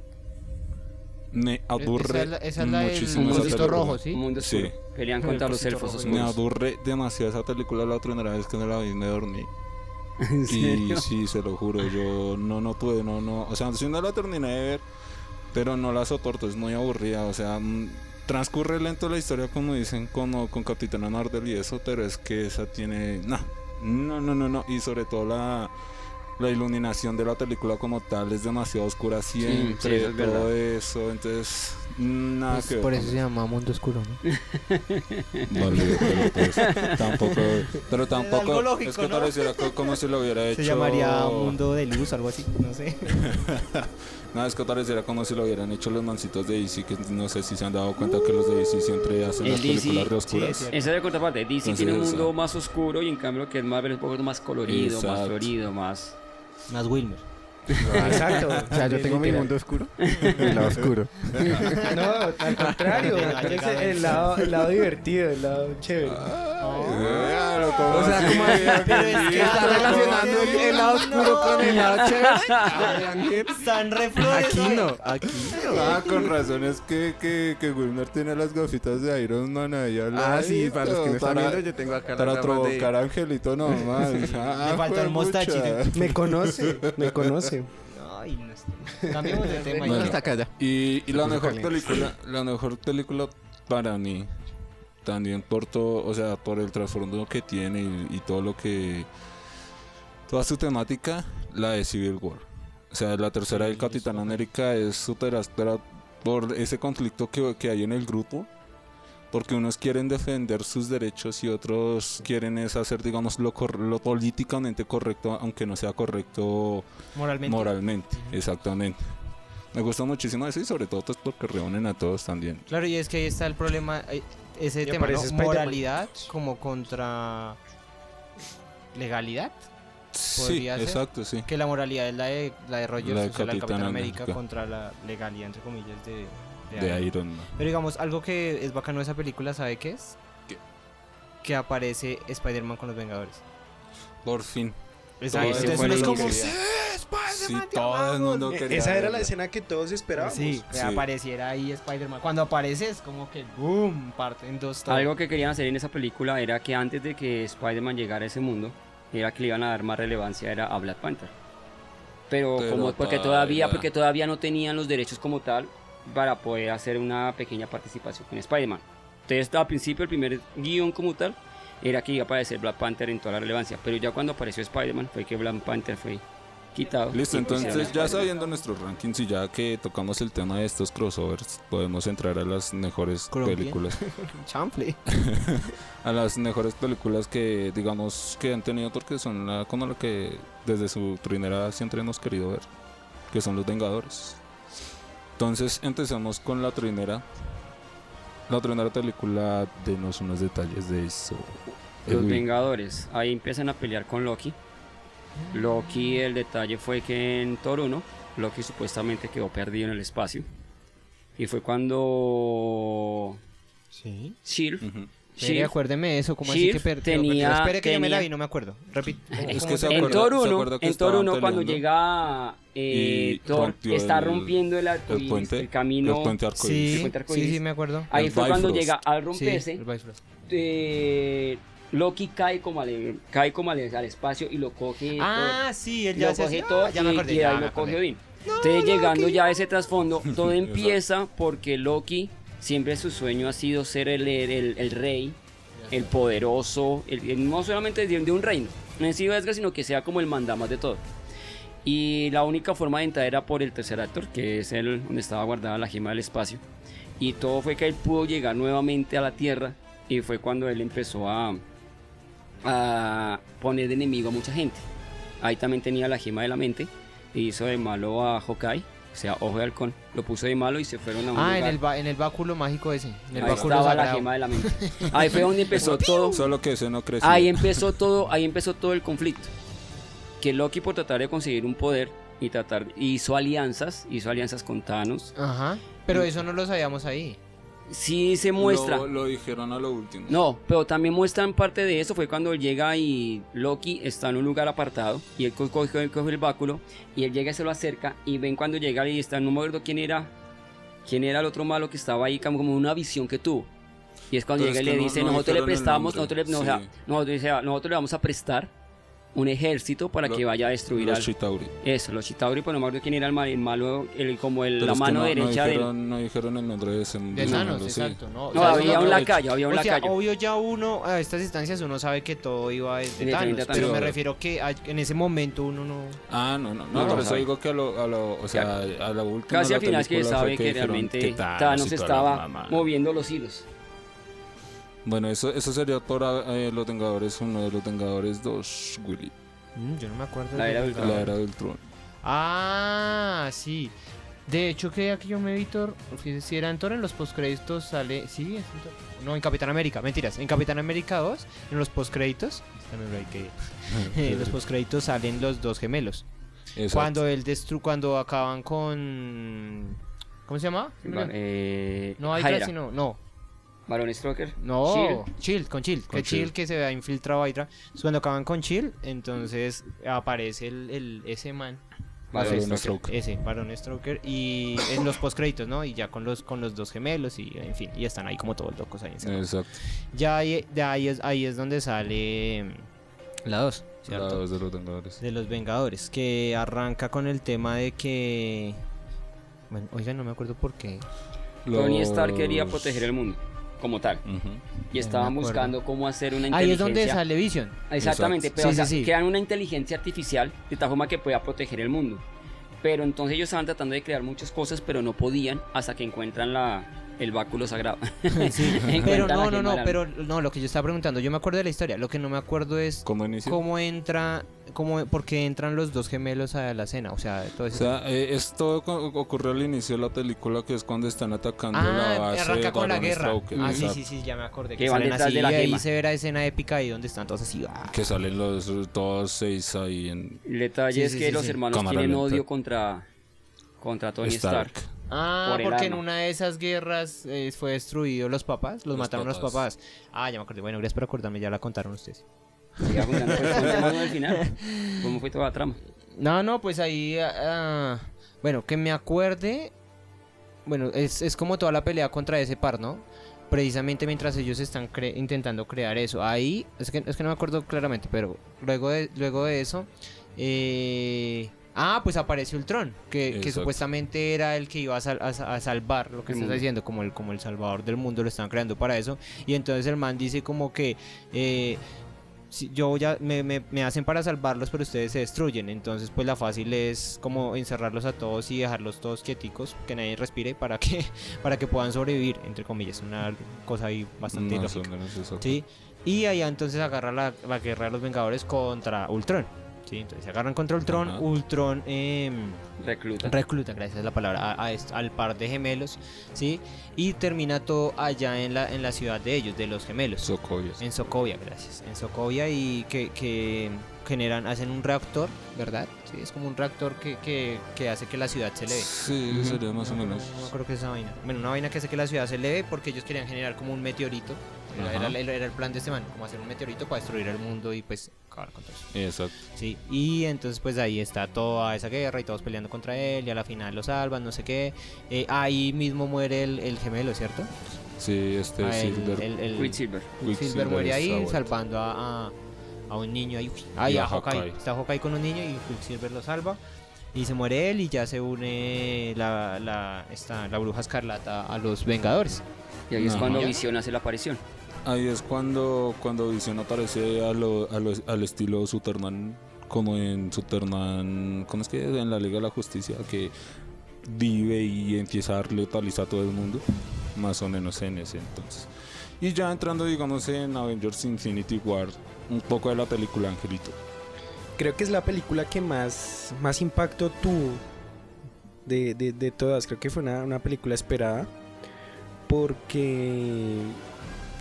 Me aburre Esa es la- esa es la del muchísimo esa mundito película. rojo, ¿sí? Un mundo Sí. Pelean contra los elfos rojo. Me aburre demasiado esa película la primera vez que no la vi me dormí. ¿En Y serio? sí, se lo juro, yo no no pude, no no, o sea, sí no la terminé de ver, pero no la soporto, es muy aburrida, o sea, mm, transcurre lento la historia como dicen como con Capitana Marvel y eso, pero es que esa tiene no, no, no, no, no, y sobre todo la la iluminación de la película como tal es demasiado oscura siempre, sí, eso es todo eso, entonces nada Pues que ver por con eso se llama Mundo Oscuro, ¿no? Vale, pero pues, tampoco, pero tampoco lógico, es que ¿no? pareciera co- como si lo hubiera hecho. Se llamaría Mundo de Luz, algo así, no sé. No, es que pareciera como si lo hubieran hecho los mancitos de DC, que no sé si se han dado cuenta que los de DC siempre hacen El las DC, películas re sí, oscuras. cierto. Esa es la contraparte. DC Entonces, tiene un eso. mundo más oscuro y en cambio lo que es Marvel es un poco más colorido, más florido, más... Más Wilmer. Exacto. O sea, yo tengo mi mundo oscuro el lado oscuro. No, al contrario. es el lado, el lado divertido, el lado chévere. Claro, ¿cómo O sea, así? como está relacionando el, el lado oscuro con el lado chévere. Están re flores, Aquí ¿no? aquí no. Ah, con razón es que, que, que Wilmer tiene las gafitas de Iron Man ahí al Ah, sí, para los que me están viendo, yo tengo acá las Para provocar a Angelito nomás. Ah, Le faltó el juepucha. mostachi. Me conoce, me conoce. Ay, no. Cambiemos de tema. Bueno. ya. Hasta acá ya. Y, y la mejor película, la mejor película para mí, también por todo, o sea, por el trasfondo que tiene y, y todo lo que, toda su temática, la de Civil War. O sea, la tercera del Capitán América es súper áspera por ese conflicto que, que hay en el grupo. Porque unos quieren defender sus derechos y otros quieren es hacer, digamos, lo, cor- lo políticamente correcto, aunque no sea correcto Moralmente. Moralmente, exactamente. Me gusta muchísimo eso y sobre todo pues porque reúnen a todos también. Claro, y es que ahí está el problema, eh, ese tema, ¿no? Moralidad como contra legalidad. Sí, ser. exacto, sí. Que la moralidad es la de, la de Rogers, La de o sea, la Capitán Capitán América América. contra la legalidad, entre comillas, de, de Iron Man. Iron Man. Pero digamos, algo que es bacano de esa película, ¿sabe qué es? ¿Qué? Que aparece Spider-Man con los Vengadores. Por fin. Exacto. ese Entonces fue uno es lo como, que sí, quería. Sí, Spider-Man, te todo el amamos". mundo Eh, quería Esa era la escena que todos esperábamos. Sí, que Sí. apareciera ahí Spider-Man. Cuando aparece es como que boom, parte en dos. todo. Algo que querían hacer en esa película era que antes de que Spider-Man llegara a ese mundo, era que le iban a dar más relevancia era a Black Panther. Pero, Pero como porque todavía- porque todavía no tenían los derechos como tal para poder hacer una pequeña participación con Spider-Man. Entonces, al principio, el primer guion como tal era que iba a aparecer Black Panther en toda la relevancia. Pero ya cuando apareció Spider-Man fue que Black Panther fue quitado. Listo, entonces ya sabiendo nuestros rankings y ya que tocamos el tema de estos crossovers, podemos entrar a las mejores Colombia. películas. Chanfle. a las mejores películas que digamos que han tenido porque son la, como lo que desde su primera siempre hemos querido ver, que son los Vengadores. Entonces empezamos con la primera. La primera película, denos unos detalles de eso. Los Edwin. Vengadores, ahí empiezan a pelear con Loki. Loki, el detalle fue que en Thor 1, Loki supuestamente quedó perdido en el espacio. Y fue cuando Sí. Shield. Sí, acuérdeme eso, como así que per- tenía- pero espere que yo me la vi, no me acuerdo. Repite. Es ¿Cómo que se se en acuerda- Thor ¿se 1, acuerda que en Thor estaban 1 cuando llega eh, Thor, está el- rompiendo el arco el puente, el camino. el puente arcoíris. Sí, Sí, sí, arcoíris. sí, me acuerdo. Ahí El fue cuando llega al Sí, romperse. eh, Loki cae como al, cae como al, al espacio y lo coge Ah, sí, él lo ya se coge hacía- todo ah, ya me y, acordé, y ya ahí me lo coge acordé. Odín. Entonces llegando ya a ese trasfondo, todo empieza porque Loki siempre su sueño ha sido ser el, el- el rey, el poderoso, el, no solamente de, de un reino, no en sí sino que sea como el mandamás de todo. Y la única forma de entrar era por el tercer actor, que es el donde estaba guardada la gema del espacio. Y todo fue que él pudo llegar nuevamente a la Tierra y fue cuando él empezó a, a poner de enemigo a mucha gente. Ahí también tenía la gema de la mente y hizo de malo a Hawkeye, o sea, ojo de halcón. Lo puso de malo y se fueron a un Ah, en el, ba- en el báculo mágico ese. En el Ahí báculo estaba la sagrado. gema de la mente. Ahí fue donde empezó todo. Solo que ese no creció. Ahí empezó todo, ahí empezó todo el conflicto. Que Loki por tratar de conseguir un poder y tratar hizo alianzas, hizo alianzas con Thanos. Ajá. Pero eso no lo sabíamos ahí. Sí se muestra. Lo, lo dijeron a lo último. No, pero también muestran parte de eso. Fue cuando él llega y Loki está en un lugar apartado y él co- coge, él coge el báculo y él llega y se lo acerca y ven cuando llega y está, no me acuerdo quién era, quién era el otro malo que estaba ahí, como, una visión que tuvo. Y es cuando llega y le dice, no nosotros le prestamos, nosotros le, no, o sea, Sí. nosotros, dice, nosotros le vamos a prestar un ejército para Lo- que vaya a destruir Los al... Chitauri. Eso, los Chitauri, pero no me acuerdo quién era el, mal- el malo, el, como el, Pero la mano no- no derecha del... dijeron, no dijeron el nombre de ese De de Thanos, malo, sí. exacto. No, No, O sea, había un lacayo, había un O sea, lacayo. obvio ya uno a estas instancias uno sabe que todo iba de Diferente Thanos, Thanos. pero me refiero que a- en ese momento uno no... Ah, no, no, no, No, por no eso sabe. digo que a lo, a lo, o sea, a la última Casi al final es que sabe que realmente Thanos la estaba moviendo los hilos. Bueno, eso, eso sería por eh, los Vengadores 1 de los Vengadores 2, Willy. Mm, yo no me acuerdo. La de era del La era del trono. Ah, sí. De hecho, que aquí yo me vi Thor, si era en Thor, en los postcréditos sale... Sí, es en Thor. No, en Capitán América, mentiras. En Capitán América 2, en los postcréditos... También lo hay que... En los postcréditos salen los dos gemelos. Exacto. Cuando él destru cuando acaban con ¿Cómo se llama? Eh, No hay Hydra. casi no, no. Baron Stroker. No. Chill, con Chill, Con que Chill que se ha infiltrado a Hydra. Entonces, Cuando acaban con Chill, entonces aparece el, el- ese man, Baron Stroker. Stroker. ese Baron Stroker y en los postcréditos, ¿no? Y ya con los con los dos gemelos y en fin, y están ahí como todos locos ahí encerrados. Exacto. Ya ahí, de ahí es ahí es donde sale la 2, La ¿cierto? dos de los Vengadores. de los Vengadores, que arranca con el tema de que... Bueno, oigan, no me acuerdo por qué. Tony Stark quería proteger el mundo, como tal. Y estaban buscando cómo hacer una Ahí inteligencia. es donde sale Vision. Exactamente, Exacto. pero Sí, o sea, sí, sí. crean una inteligencia artificial de tal forma que pueda proteger el mundo. Pero entonces ellos estaban tratando de crear muchas cosas, pero no podían hasta que encuentran la, el báculo sagrado. Sí, pero la no, no, no, pero no, lo que yo estaba preguntando, yo me acuerdo de la historia, lo que no me acuerdo es ¿Cómo entra, cómo, por qué entran los dos gemelos a la cena, o sea, todo O eso. sea, eh, esto ocurre al inicio de la película, que es cuando están atacando la ah, base arranca con la guerra. Stroker, Ah, sí, exacto. sí, sí, ya me acordé. Que salen así de la y ahí se ve la escena épica ahí donde están todos así. ah. Que salen los todos seis ahí en El detalle Sí, es sí, que sí, los sí. hermanos Cámara tienen lenta. odio contra, contra Tony Stark. Stark. Ah, Por porque en una de esas guerras eh, fue destruido los papás, los, Los mataron los papás. Ah, ya me acordé. Bueno, gracias por acordarme, ya la contaron ustedes. Pues, cuéntanos al final. ¿Cómo fue toda la trama? No, no, pues ahí. ah, ah, bueno, que me acuerde. Bueno, es, es como toda la pelea contra ese par, ¿no? Precisamente mientras ellos están cre- intentando crear eso. Ahí, es que, es que no me acuerdo claramente, pero luego de, luego de eso. eh, ah, pues aparece Ultron, que, que supuestamente era el que iba a, sal- a sa- a salvar lo que El estás mundo. diciendo, como el, como el salvador del mundo, lo están creando para eso. Y entonces el man dice como que. eh, si- yo ya me, me- me hacen para salvarlos, pero ustedes se destruyen. Entonces, pues la fácil es como encerrarlos a todos y dejarlos todos quieticos, que nadie respire para que para que puedan sobrevivir, entre comillas, una cosa ahí bastante Más o lógica. Sí. Y allá entonces agarra la, la guerra de los Vengadores contra Ultron. Sí, entonces se agarran contra Ultron. Ajá. Ultron em, Recluta. recluta, gracias a la palabra, a- a est- al par de gemelos, ¿sí? Y termina todo allá en la, en la ciudad de ellos, de los gemelos. Sokovias. En Sokovia, gracias. En Sokovia y que, que generan, hacen un reactor, ¿verdad? Sí, es como un reactor que, que, que hace que la ciudad se eleve. Sí, sería más o No, menos. No, no creo que es esa vaina. Bueno, una vaina que hace que la ciudad se eleve porque ellos querían generar como un meteorito. Era, era- era el plan de este man, como hacer un meteorito para destruir el mundo y pues acabar con todo eso. Exacto. Sí, y entonces pues ahí está toda esa guerra y todos peleando contra él y a la final lo salvan, no sé qué. Eh, ahí mismo muere el, el gemelo, ¿cierto? Sí, este Ah, el- Silver. el- el- Quicksilver. Quicksilver muere ahí salvando a, a, a un niño ahí. Ahí a a Hawkeye. Hawkeye. Está Hawkeye con un niño y Quicksilver lo salva. Y se muere él y ya se une la, la, esta, la bruja escarlata a los Vengadores. Y ahí es Ajá. cuando Visión hace la aparición. Ahí es cuando, cuando Vision aparece a lo, al estilo Superman, como en Superman, ¿cómo es que? En la Liga de la Justicia, que vive y empieza a letalizar a todo el mundo, más o menos en ese entonces. Y ya entrando, digamos, en Avengers Infinity War, un poco de la película Angelito. Creo que es la película que más, más impacto tuvo de, de- de todas. Creo que fue una, una película esperada. Porque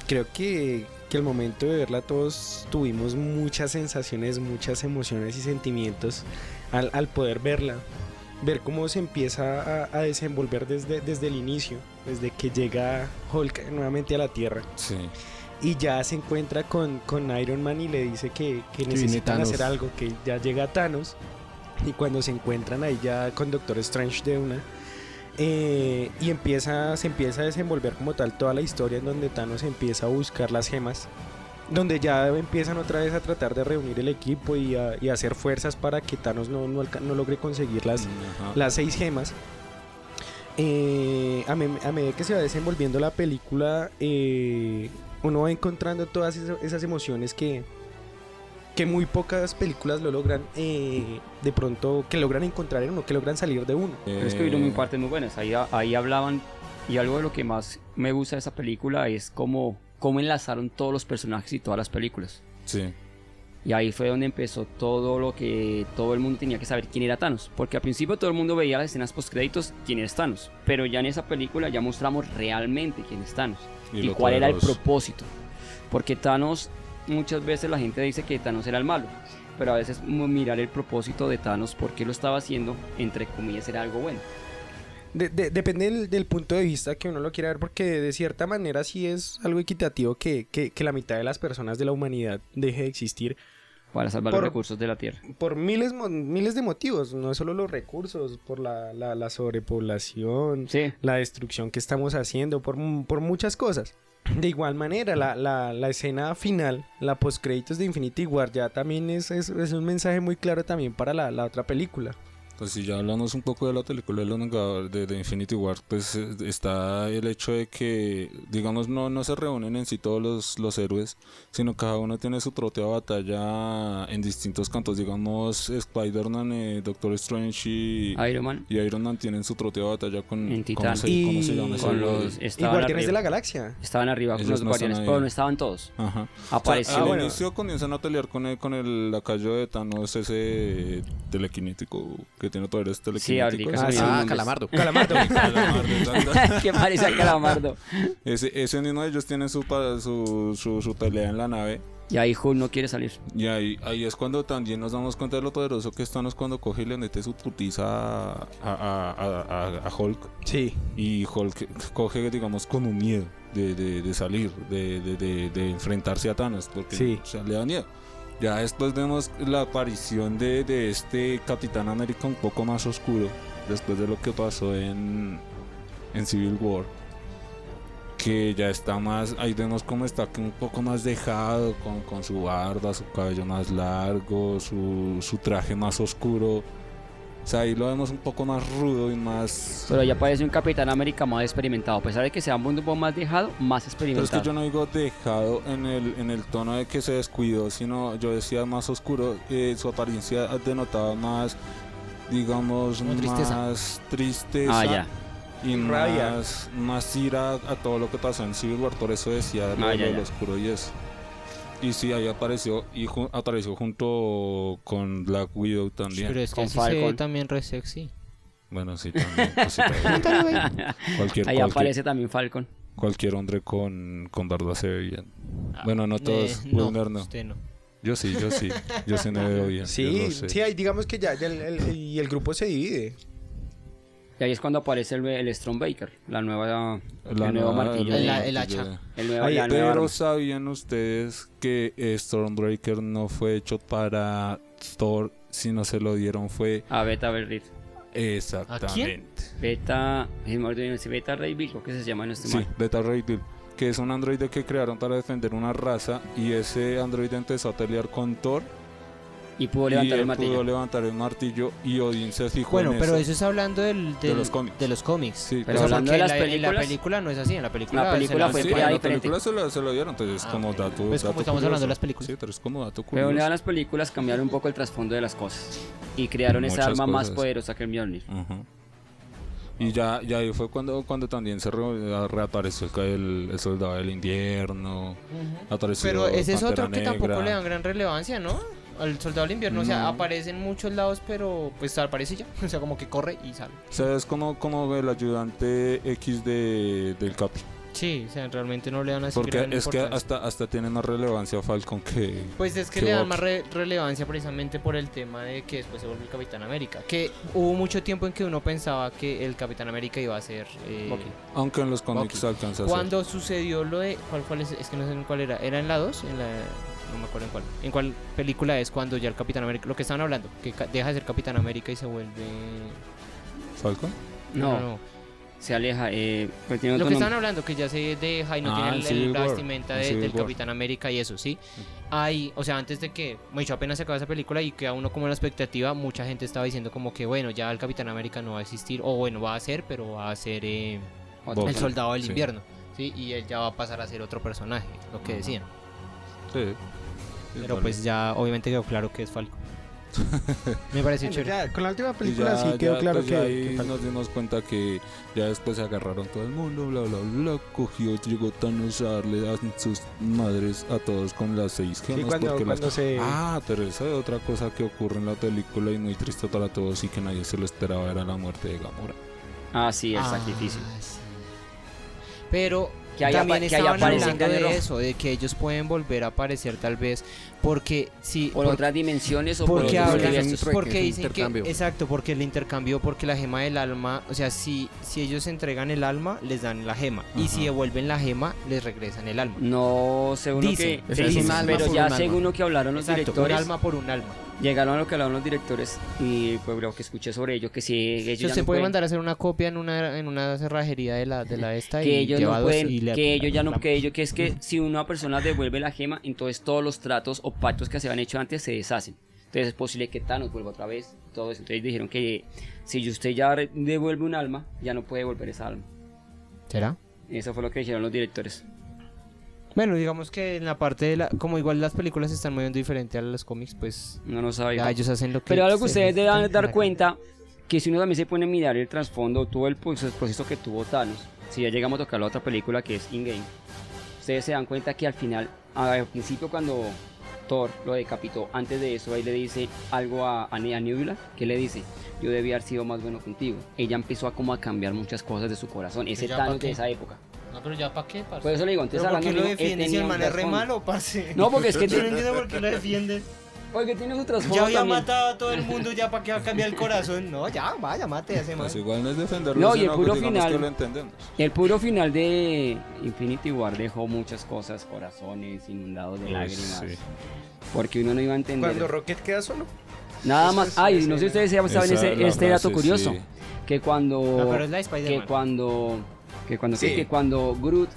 creo que, que al momento de verla todos tuvimos muchas sensaciones, muchas emociones y sentimientos al, al poder verla. Ver cómo se empieza a, a desenvolver desde, desde el inicio, desde que llega Hulk nuevamente a la Tierra. Sí. Y ya se encuentra con, con Iron Man y le dice que, que necesitan hacer algo, que ya llega Thanos. Y cuando se encuentran ahí ya con Doctor Strange de una. Eh, y empieza, se empieza a desenvolver como tal toda la historia en donde Thanos empieza a buscar las gemas donde ya empiezan otra vez a tratar de reunir el equipo y a, y hacer fuerzas para que Thanos no, no, logre conseguir las, Ajá. las seis gemas. Eh, a, me- a medida que se va desenvolviendo la película, eh, uno va encontrando todas esas emociones que, que muy pocas películas lo logran, eh, de pronto, que logran encontrar en uno, que logran salir de uno. Pero es que hubieron muy Eh, partes muy buenas. Ahí, ahí hablaban, y algo de lo que más me gusta de esa película es cómo, cómo enlazaron todos los personajes y todas las películas. Sí. Y ahí fue donde empezó todo lo que todo el mundo tenía que saber quién era Thanos. Porque al principio todo el mundo veía las escenas post créditos quién es Thanos. Pero ya en esa película ya mostramos realmente quién es Thanos. Y Y, cuál era el propósito. Porque Thanos, muchas veces la gente dice que Thanos era el malo. Pero a veces mirar el propósito de Thanos, por qué lo estaba haciendo, entre comillas, era algo bueno. De- de- depende del, del punto de vista que uno lo quiera ver, porque de cierta manera sí es algo equitativo que, que- que la mitad de las personas de la humanidad deje de existir Para salvar Por- los recursos de la Tierra. por miles, miles de motivos, no solo los recursos, por la, la- la sobrepoblación, Sí. la destrucción que estamos haciendo, por muchas cosas. De igual manera, la, la- la escena final, la postcréditos de Infinity War, ya también es, es- es un mensaje muy claro también para la, la otra película. Pues si ya hablamos un poco de la película de los Vengadores de, de Infinity War, pues eh, está el hecho de que, digamos, no, no se reúnen en sí todos los, los héroes, sino cada uno tiene su propia batalla en distintos cantos. Digamos, Spider-Man, eh, Doctor Strange y, Iron Man. y Iron Man tienen su propia batalla con... En ¿cómo se, Y- cómo se llama Con los, Y Guardianes de la Galaxia. estaban arriba con Ellos los no guardianes, pero no estaban todos. Ajá. Apareció. O sea, al bueno. inicio comienzan a pelear con el, con el lacayo de Thanos, ese telequinético que tiene poderes Sí, ahorita. Ah, sí. Ah. Calamardo. Calamardo. Calamardo, exacto. que parece a Calamardo. Ese, ese mismo de ellos tienen su, su, su, su pelea en la nave. Y ahí Hulk no quiere salir. Y ahí, ahí es cuando también nos damos cuenta de lo poderoso que es Thanos cuando coge y le mete su putiza a, a, a, a- a Hulk. sí. Y Hulk coge, digamos, con un miedo de, de, de salir, de, de, de, de enfrentarse a Thanos. Porque Sí. o sea, le da miedo. Ya después vemos la aparición de, de este Capitán América un poco más oscuro. Después de lo que pasó en, en Civil War. Que ya está más. Ahí vemos cómo está un poco más dejado. Con, con su barba, su cabello más largo, su, su traje más oscuro. O sea, ahí lo vemos un poco más rudo y más. Pero ya parece un Capitán América más experimentado. A pesar de que sea un poco más dejado, más Pero es experimentado. que yo no digo dejado en el, en el tono de que se descuidó, sino yo decía más oscuro, eh, su apariencia denotaba más, digamos, Como tristeza. más tristeza Ah, ya. y Rabia. más, más ira a todo lo que pasó en Civil War, por eso decía lo, Ah, de ya, lo ya. oscuro y eso. Y sí, ahí apareció, y ju- apareció junto con Black Widow también. Pero es que Con así se ve Falcon. también re sexy. Bueno, sí, también. de- cualquier, Ahí cualquier, aparece también Falcon. cualquier hombre con, con barba se ve bien. Bueno, no todos, Eh, Wilmer no. usted no. Yo sí, yo sí. Yo sí me veo bien. Sí, sí, digamos que ya, ya el, el- y el grupo se divide. Y ahí es cuando aparece el, el Baker, la nueva, La el nuevo martillo. la El- hacha. de- el nuevo, nueva Pero. ¿sabían ustedes que eh, Stormbreaker no fue hecho para Thor, sino se lo dieron fue A Beta Berrit. exactamente. Beta, es más de- Beta Ray Bill, ¿qué se llama en este Sí, mal? Beta Ray Bill, que es un androide que crearon para defender una raza y ese androide empezó a pelear con Thor Y pudo y levantar él el martillo. pudo levantar el martillo y Odin se fijó Bueno, en pero eso. eso es hablando del, del- los cómics. de los cómics. Sí, Pero sea, hablando de las la- en la películas- película no es así. En la película, La película la- fue Sí, en la diferente. película se lo, se lo dieron, entonces Ah, como dato. Pues como estamos hablando de curioso. las películas. Sí, pero es como dato Pero curioso. ya las películas cambiaron un poco el trasfondo de las cosas. Y crearon esa Muchas arma más cosas. poderosa que el Mjolnir. Ajá. Y ya, ya ahí fue cuando, cuando también se re- reapareció el, el soldado del invierno. Apareció Pero ese es otro que tampoco le dan gran relevancia, ¿no? Al soldado del invierno, o sea, No. aparece en muchos lados, pero pues aparece ya. O sea, como que corre y sale. O sea, es como, como el ayudante X de, del Capi. Sí, o sea, realmente no le dan así Porque gran es que hasta, hasta tiene más relevancia Falcon que... Pues es que que le dan Bucky. más re- relevancia precisamente por el tema de que después se volvió el Capitán América. Que hubo mucho tiempo en que uno pensaba que el Capitán América iba a ser... eh, Bucky. Aunque en los cómics alcanza a Cuando sucedió lo de... ¿Cuál, cuál es? Es que no sé en cuál era. ¿Era en la 2? En la... No me acuerdo en cuál. ¿En cuál película es cuando ya el Capitán América... Lo que estaban hablando, que deja de ser Capitán América y se vuelve... ¿Falcon? No, se aleja. Eh, pues tiene Lo que nombre. estaban hablando, que ya se deja y no Ah, tiene el- la vestimenta de- del War. Capitán América y eso, ¿sí? Hay, o sea, antes de que, bueno, apenas se acaba esa película y queda uno como en la expectativa, mucha gente estaba diciendo como que, bueno, ya el Capitán América no va a existir, o bueno, va a ser, pero va a ser eh, el Soldado del Sí. Invierno, ¿sí? Y él ya va a pasar a ser otro personaje, lo que decían. Sí. Pero pues ya obviamente quedó claro que es Falco. Me pareció Bueno, chévere. ya, con la última película ya- sí quedó ya, claro pues, que, nos dimos cuenta que ya después se agarraron todo el mundo, bla, bla, bla. Cogió, llegó Thanos a darle a sus madres a todos con las seis Sí, gemas. cuando, porque las- cuando se... Ah, pero esa es otra cosa que ocurre en la película y muy triste para todos y que nadie se lo esperaba era la muerte de Gamora. Ah, sí, el Ah, sacrificio. sí. Pero Que ahí también que Carne de eso, de que ellos pueden volver a aparecer tal vez, porque si... Por por- otras dimensiones o por porque otros hablan- porque dicen que intercambio. exacto, porque el intercambio, porque la gema del alma, o sea, si si ellos entregan el alma, les dan la gema y si devuelven la gema, les regresan el alma. No uno Dicen, que. pero por ya según lo que hablaron los Exacto, un directores. alma por un alma. Llegaron a lo que hablaron los directores y pues lo que escuché sobre ello, que si ellos Si ya usted no puede pueden- mandar a hacer una copia en una en una cerrajería de la de la esta que y ellos no pueden, y que ellos ya no, la- que ellos, que es que si una persona devuelve la gema, entonces todos los tratos o pactos que se habían hecho antes se deshacen. Entonces es posible que Thanos vuelva otra vez, todo eso. Entonces dijeron que si usted ya devuelve un alma, ya no puede devolver esa alma. ¿Será? Eso fue lo que dijeron los directores. Bueno, digamos que en la parte de la como igual las películas se están moviendo diferente a los cómics, pues No lo sabía. ya ellos hacen lo que Pero algo que ustedes deben dar cuenta, que si uno también se pone a mirar el trasfondo, todo el proceso que tuvo Thanos, si ya llegamos a tocar la otra película que es In-Game, ustedes se dan cuenta que al final, al principio cuando Thor lo decapitó, antes de eso ahí le dice algo a, a Ne- a Nebula, que le dice, yo debía haber sido más bueno contigo. Ella empezó a como a cambiar muchas cosas de su corazón, ese Thanos de esa época. No, pero ya para qué, parce? Por eso le digo, entonces ¿Pero por qué lo defiendes si el man es re malo, parce? No, porque es que Yo no tiene, entiendo por qué lo defiendes. porque tiene su trasfondo Ya había también. matado a todo el mundo, ya para qué va a cambiar el corazón. No, ya, vaya, mate a ese man. Pues igual no es defenderlo, No, y el puro final- que lo entendemos. El puro final de Infinity War dejó muchas cosas, corazones inundados de lágrimas. sí. Porque uno no iba a entender. Cuando Rocket queda solo. Nada Eso más. es Ay, no sé si ustedes ya saben Esa ese- este dato curioso. sí. Que cuando. No, pero es la que cuando. Que cuando, Sí. que cuando Groot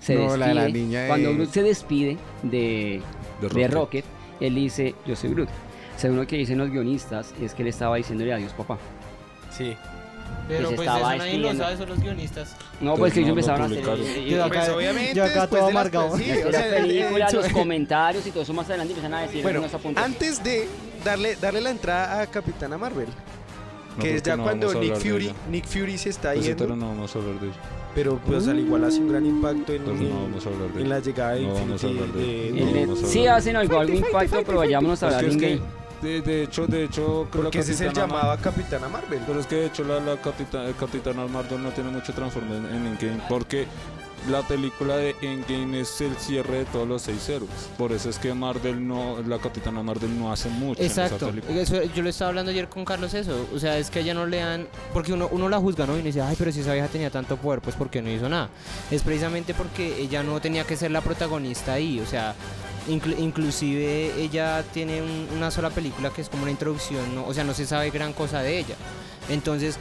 se No, despide. la de la niña Cuando es- Groot se despide de, De de Rocket. Él dice: Yo soy Groot. Según lo que dicen los guionistas, es que él estaba diciéndole adiós, papá. Sí. Pero pues estaba eso nadie lo sabe, son los guionistas. No, Pues pues que no ellos lo empezaron a hacer. Yo acá- Pues obviamente yo acá todo amargado. sí, o sea, las el- el películas, hecho- los comentarios y todo eso más adelante empiezan a decir Bueno, antes de darle, darle la entrada a Capitana Marvel, No, que es ya no cuando vamos a Nick Fury. Nick Fury se está Pues sí, yendo, pero no vamos a hablar de ello. Pero pues al igual hace un gran impacto en, Entonces en- no vamos a hablar de en la llegada de No Infinity. de- de- de- sí hacen algo, algo impacto, pero vayámonos a Es hablar que, es de que de, de hecho, de hecho, creo porque la ese es el llamado a Capitana Marvel. Pero es que de hecho la, la Capitana, el Capitana Marvel no tiene mucho transformación en Endgame porque la película de Endgame es el cierre de todos los seis héroes. Por eso es que Marvel no, la Capitana Marvel no hace mucho en Exacto. esa película. Eso- yo lo estaba hablando ayer con Carlos eso. O sea, es que ella no le dan. Porque uno, uno la juzga, ¿no? Y uno dice, ay, pero si esa vieja tenía tanto poder, pues ¿por qué no hizo nada? Es precisamente porque ella no tenía que ser la protagonista ahí. O sea, inclu- inclusive ella tiene un- una sola película que es como una introducción, ¿no? O sea, no se sabe gran cosa de ella. Entonces.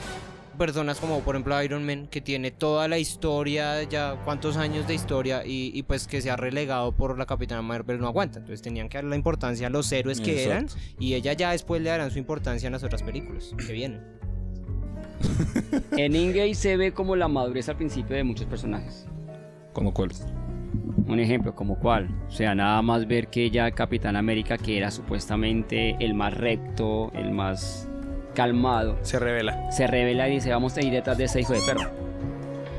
Personas como por ejemplo Iron Man que tiene toda la historia, ya cuántos años de historia y, y pues que se ha relegado por la Capitana Marvel no aguanta. Entonces tenían que darle la importancia a los héroes que eran y ella ya después le darán su importancia en las otras películas que vienen. En Endgame se ve como la madurez al principio de muchos personajes. ¿Como cuál? Un ejemplo, como cuál. O sea, nada más ver que ya Capitán América, que era supuestamente el más recto, el más calmado, Se revela. se revela y dice, vamos a ir detrás de ese hijo de perro.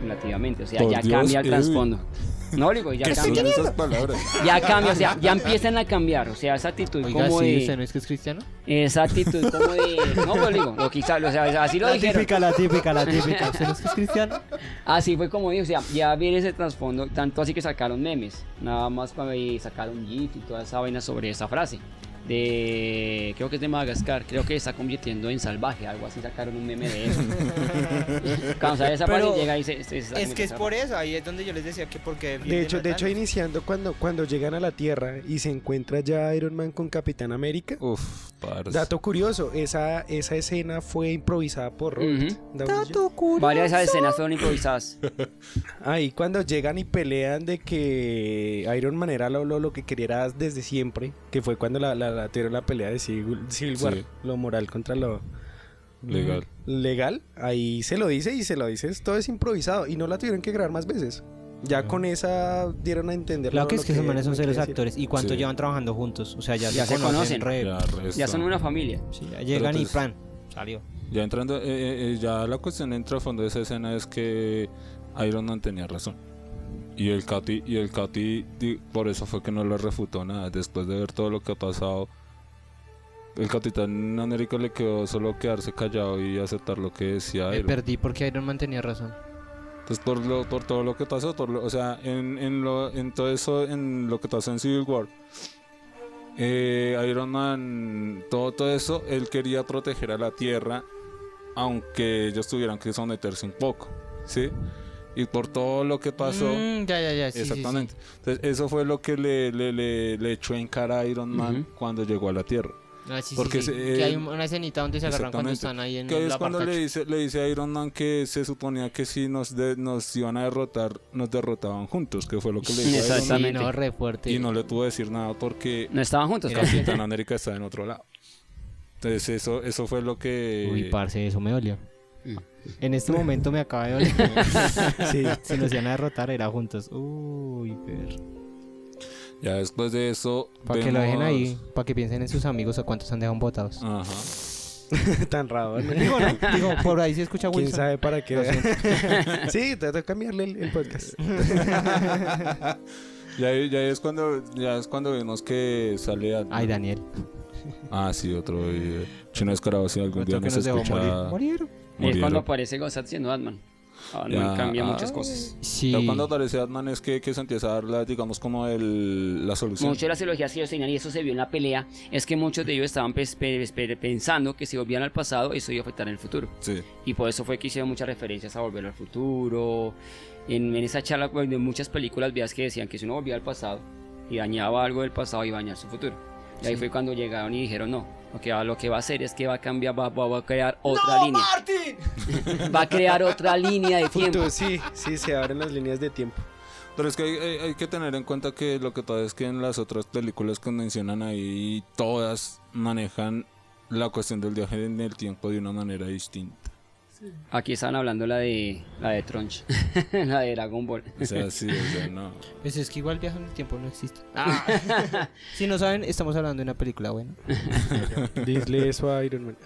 Relativamente, o sea, Por ya Dios, cambia el trasfondo. No, digo, ya ¿Qué son cambia. esas palabras? Ya cambia, o sea, ya empiezan a cambiar. O sea, esa actitud Oiga, como sí, de. ¿usted no es que es cristiano? Esa actitud como de. No, pues digo, lo quizá, o sea, así lo dijeron. la típica, la típica. ¿Usted no es que es cristiano? Así fue como dijo, o sea, ya viene ese trasfondo, tanto así que sacaron memes, nada más para y sacaron GIF y toda esa vaina sobre esa frase. De creo que es de Madagascar, creo que se está convirtiendo en salvaje, algo así sacaron un meme de eso. Cuando sale esa Pero parte llega y se, se- se está Es que es por eso, ahí es donde yo les decía que porque... De hecho, de hecho iniciando cuando, cuando llegan a la Tierra y se encuentra ya Iron Man con Capitán América. Uf, parce. Dato curioso, esa, esa escena fue improvisada por Robert Jr. en- Varias de esas escenas fueron improvisadas. Ahí cuando llegan y pelean de que Iron Man era lo, lo, lo que quería desde siempre, que fue cuando la, la, la tuvieron la pelea de Civil, Civil War, Sí. lo moral contra lo Legal. legal, ahí se lo dice y se lo dice, todo es improvisado y no la tuvieron que grabar más veces. Ya con esa dieron a entender Claro lo- que es que esos manes son decir. actores. ¿Y cuánto Sí. llevan trabajando juntos? O sea, ya, Ya se, se conocen. conocen. re- Ya, son una familia. sí, ya llegan y plan, salió. Ya entrando, eh, eh, eh, ya la cuestión entra a fondo de esa escena es que Iron Man tenía razón. Y el Katy, y el Katy, di- por eso fue que no le refutó nada. Después de ver todo lo que ha pasado, el Capitán América le quedó solo quedarse callado y aceptar lo que decía Me Iron. perdí porque Iron Man tenía razón. Entonces, por, lo, por todo lo que pasó, por lo- o sea, en, en, lo, en todo eso, en lo que pasó en Civil War, eh, Iron Man, todo, todo eso, él quería proteger a la Tierra, aunque ellos tuvieran que someterse un poco, ¿sí? Y por todo lo que pasó, Mm, ya, ya, ya. sí, sí, sí. exactamente. Entonces, eso fue lo que le, le, le, le echó en cara a Iron Man cuando llegó a la Tierra. Ah, sí, sí, Porque sí. se- que hay eh, una escenita donde se agarran cuando Exactamente. están ahí en Que es la cuando le dice, le dice a Iron Man que se suponía que si nos, de- nos iban a derrotar, nos derrotaban juntos, que fue lo que le dijo a Iron Man. Sí, Exactamente. no, re fuerte. Y no le tuvo que decir nada porque No estaban juntos. casi. Capitán América está en otro lado. Entonces eso, eso fue lo que... Uy, parce, eso me dolió. En este momento me acaba de doler. Sí. si nos iban a derrotar era juntos. Uy, per. ya después de eso... Para que lo dejen vemos- ahí, para que piensen en sus amigos a cuántos han dejado botados. Ajá. Tan raro, ¿no? Digo, no, digo, por ahí se escucha ¿Quién Wilson. sabe para qué? Sí, te que cambiarle el, el podcast. Ya, ya es cuando ya es cuando vemos que sale a... Ay, Daniel. Ah, sí, otro eh, chino descarado si algún día Otro que nos escucha... morir. Morir. Es cuando aparece Gosat siendo Batman. Batman Ya. cambia Ah. muchas cosas. Sí. Ya cuando aparece Batman es que, que se empieza a dar la, digamos como el, la solución. Muchas de las ideologías que ellos tenían, y eso se vio en la pelea, es que muchos de ellos estaban pes- pe- pe- pensando que si volvían al pasado, eso iba a afectar en el futuro. Sí. Y por eso fue que hicieron muchas referencias a volver al futuro. En, en esa charla pues, de muchas películas veas que decían que si uno volvía al pasado y dañaba algo del pasado iba a dañar su futuro. Y ahí fue cuando llegaron y dijeron no. Lo que, va, lo que va a hacer es que va a cambiar, va, va- va a crear otra línea. va a crear otra línea de tiempo. Sí, sí, se abren las líneas de tiempo. Pero es que hay, hay- hay que tener en cuenta que lo que pasa es que en las otras películas que mencionan ahí, todas manejan la cuestión del viaje en el tiempo de una manera distinta. Aquí estaban hablando la de la de Trunch, la de Dragon Ball. O sea, sí, o sea, no. Pues es que igual viaje en el tiempo no existe. si no saben, estamos hablando de una película buena. Dile eso a Iron Man.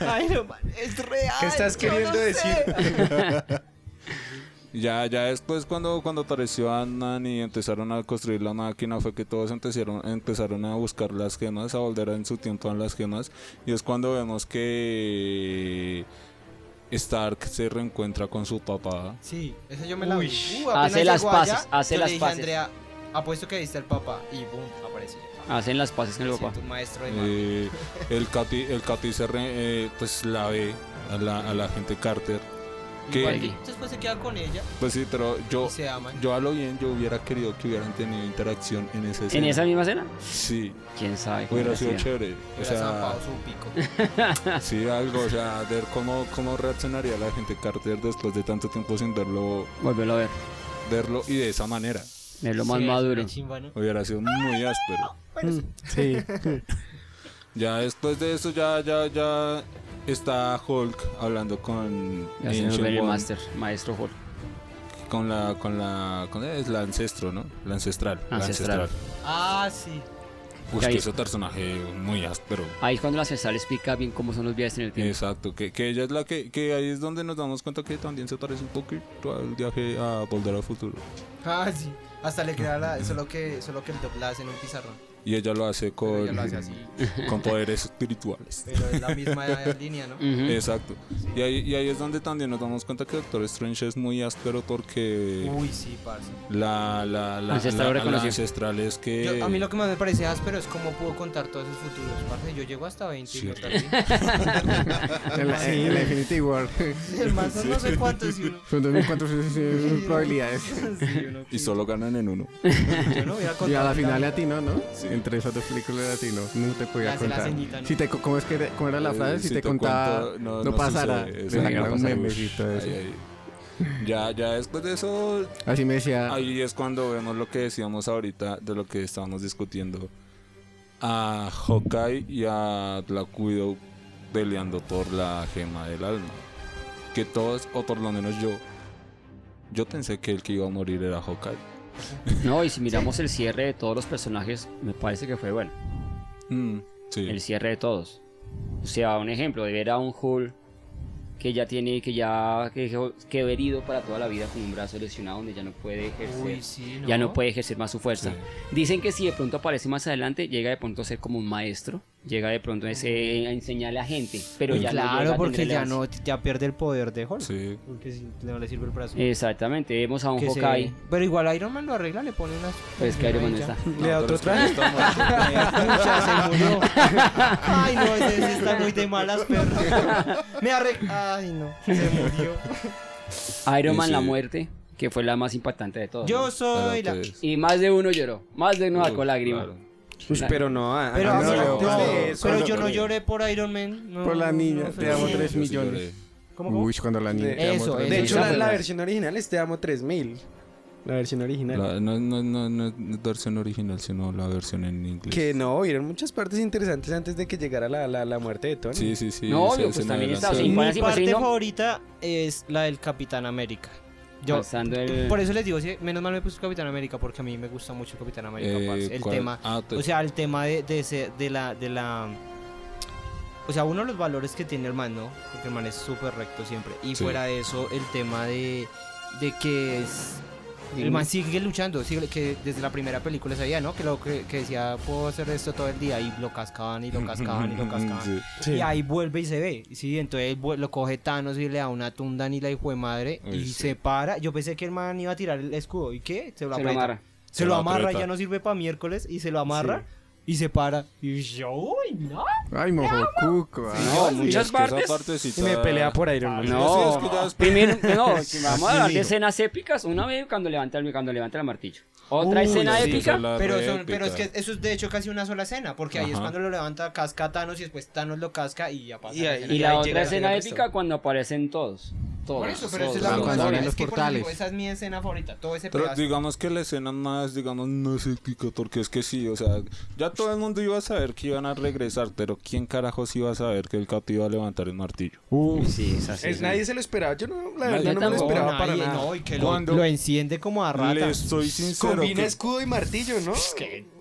Ah, Iron Man es real. ¿Qué estás queriendo decir? Ya, ya después cuando, cuando apareció Ant-Man y empezaron a construir la máquina fue que todos empezaron, empezaron a buscar las gemas, a volver en su tiempo a las gemas. Y es cuando vemos que Stark se reencuentra con su papá. Sí, esa yo me la vi. Uy. Uh, apenas Hace las paces, allá, hace yo le las dije, paces. Andrea, apuesto que viste al papá. Y boom, aparece. Hacen las paces con el papá. Maestro de. Eh, el Katy, el Katy se re- eh, pues la ve a la, a la gente Carter. Que, Igual Después pues se queda con ella pues sí, pero yo, y se aman. yo a lo bien yo hubiera querido que hubieran tenido interacción en esa escena. ¿En esa misma escena? Sí, ¿Quién sabe? cómo hubiera sido hubiera sido? chévere. O Hubiera sea, su pico. Sí, algo, o sea, ver cómo, cómo reaccionaría la gente Carter después de tanto tiempo sin verlo, Volverlo a ver. verlo y de esa manera. Verlo más Sí, maduro. una chimba, ¿no? Hubiera sido muy áspero. Sí. Ya después de eso ya, ya, ya está Hulk hablando con Ancient Master, Maestro Hulk. con la, con la, con es la ancestro, ¿no? La ancestral. la Ancestral. Ah, sí. Ahí- que ese personaje muy áspero. Ahí es cuando la ancestral explica bien cómo son los viajes en el tiempo. Exacto, que, que ella es la que, que ahí es donde nos damos cuenta que también se parece un poquito al viaje a Volver al Futuro. Ah, sí. Hasta le crea la, solo que, solo que el top la hace en un pizarrón. Y ella lo hace con, ella lo hace así. con poderes espirituales. Pero es la misma línea, ¿no? Ujú. Exacto. Y ahí, y ahí es donde también nos damos cuenta que Doctor Strange es muy áspero porque Uy, sí, parce. la, la, la, Ancestral la- la ancestral es que... Yo- a mí lo que más me parece áspero es cómo pudo contar todos esos futuros, parce. Yo llego hasta 20 y Sí. En la, en la Infinity War. El son no sé cuántos y uno... Son 2400 probabilidades. Sí, uno Y solo ganan en uno. Yo no hubiera Y a contado la final tanto. latino, ¿no? Entre esas dos películas latino, no te podía contar. ceñita, ¿no? Si te, ¿cómo, es que, era- ¿Cómo era la frase? Eh, Si, te, contaba, cuento, no, no pasara. sucede, no un pasara. meme y todo eso. Ay, ay. Ya, ya después de eso, Así me decía. ahí es cuando vemos lo que decíamos ahorita de lo que estábamos discutiendo. A Hawkeye y a Black Widow peleando por la gema del alma. Que todos, o por lo menos yo, yo pensé que el que iba a morir era Hawkeye. No, y si miramos el cierre de todos los personajes, me parece que fue bueno. Mm, sí. El cierre de todos. O sea, un ejemplo de ver a un Hulk que ya tiene, que ya que quedó- quedó herido para toda la vida con un brazo lesionado donde ya no puede ejercer. Uy, sí, Ya no puede ejercer más su fuerza. Sí. Dicen que si de pronto aparece más adelante, llega de pronto a ser como un maestro, llega de pronto a, ese- a enseñarle a gente, pero ya no llega Claro, a porque ya no ya pierde el poder de Hulk. Sí. Porque si no le sirve el brazo. Exactamente, vemos a un Que se- Hawkeye, Pero igual Iron Man lo arregla, le pone unas. pues que Iron Man no está. Le da otro pero traje. está muerto. Pucha, se murió. Ay, no, ese está muy de malas, perro. Me arregla. Ay, no, se murió. Iron Man, sí. la muerte, que fue la más impactante de todas. Yo ¿no? soy la. Pero, pues, Y más de uno lloró, más de uno sacó lágrimas. claro. Uy, pero no, a- Pero, a mí no, no, pero yo no lloré. por Iron Man. no, Por la niña, no, te amo Yo sí millones. lloré. ¿Cómo, cómo? Uy, cuando la niña. De- te amo eso, tres eso. De millones. hecho, la, la versión original es Te amo 3000. La versión original. La- no, no, no, no es versión original, sino la versión en inglés. Que no, hubieron muchas partes interesantes antes de que llegara la, la, la muerte de Tony. Sí, sí, sí. No, obvio, pues también está, Mi pues, parte favorita es la del Capitán América. Yo, el- por eso les digo, sí, menos mal me puse Capitán América porque a mí me gusta mucho Capitán América. Eh, parce. el ¿cuál? tema, Ah, te- o sea, el tema de, de, ese- de la, de la, o sea, uno de los valores que tiene el man, ¿no? Porque el man es súper recto siempre. Y Sí. fuera de eso, el tema de, de que es, el man sigue luchando, sigue, que desde la primera película sabía, ¿no? Que lo que, que decía, puedo hacer esto todo el día y lo cascaban y lo cascaban y lo cascaban. Sí. Sí. Y ahí vuelve y se ve. Sí, entonces lo coge Thanos y le da una tunda ni la hijo de madre. Uy, y sí. se para. Yo pensé que el man iba a tirar el escudo. ¿Y qué? Se lo se lo amarra. Se, Se lo lo amarra, aprieta. ya no sirve para miércoles. Y se lo amarra. Y se para. Y yo, uy, no. Ay, mojo cuco. No, muchas partes. partecita- Y me pelea por Iron Man. No, que ya es- primero, no, vamos a hablar de escenas épicas. Una vez cuando levanta el, cuando levanta el martillo. Otra Uy, escena sí, épica. la Pero, son- pero es que eso es de hecho casi una sola escena. Porque ahí es cuando lo levanta, casca a Thanos y después Thanos lo casca y ya pasa. Y la. Y la otra escena épica cuando aparecen todos. Todos. Por eso, pero todos, esa es la Cuando abren escena. los Es que, por portales. ejemplo, esa es mi escena favorita. Todo ese Pero pedazo. digamos que la escena más, digamos, no es épica, porque es que sí, o sea, ya todo el mundo iba a saber que iban a regresar, pero ¿quién carajos iba a saber que el Cato iba a levantar el martillo? Sí, es así. Es, sí. nadie se lo esperaba. Yo no, la Nadie verdad no me lo esperaba para nadie, nada. no, y que lo, lo enciende como a rata. Les soy sincero. Combina que- escudo y martillo, ¿no?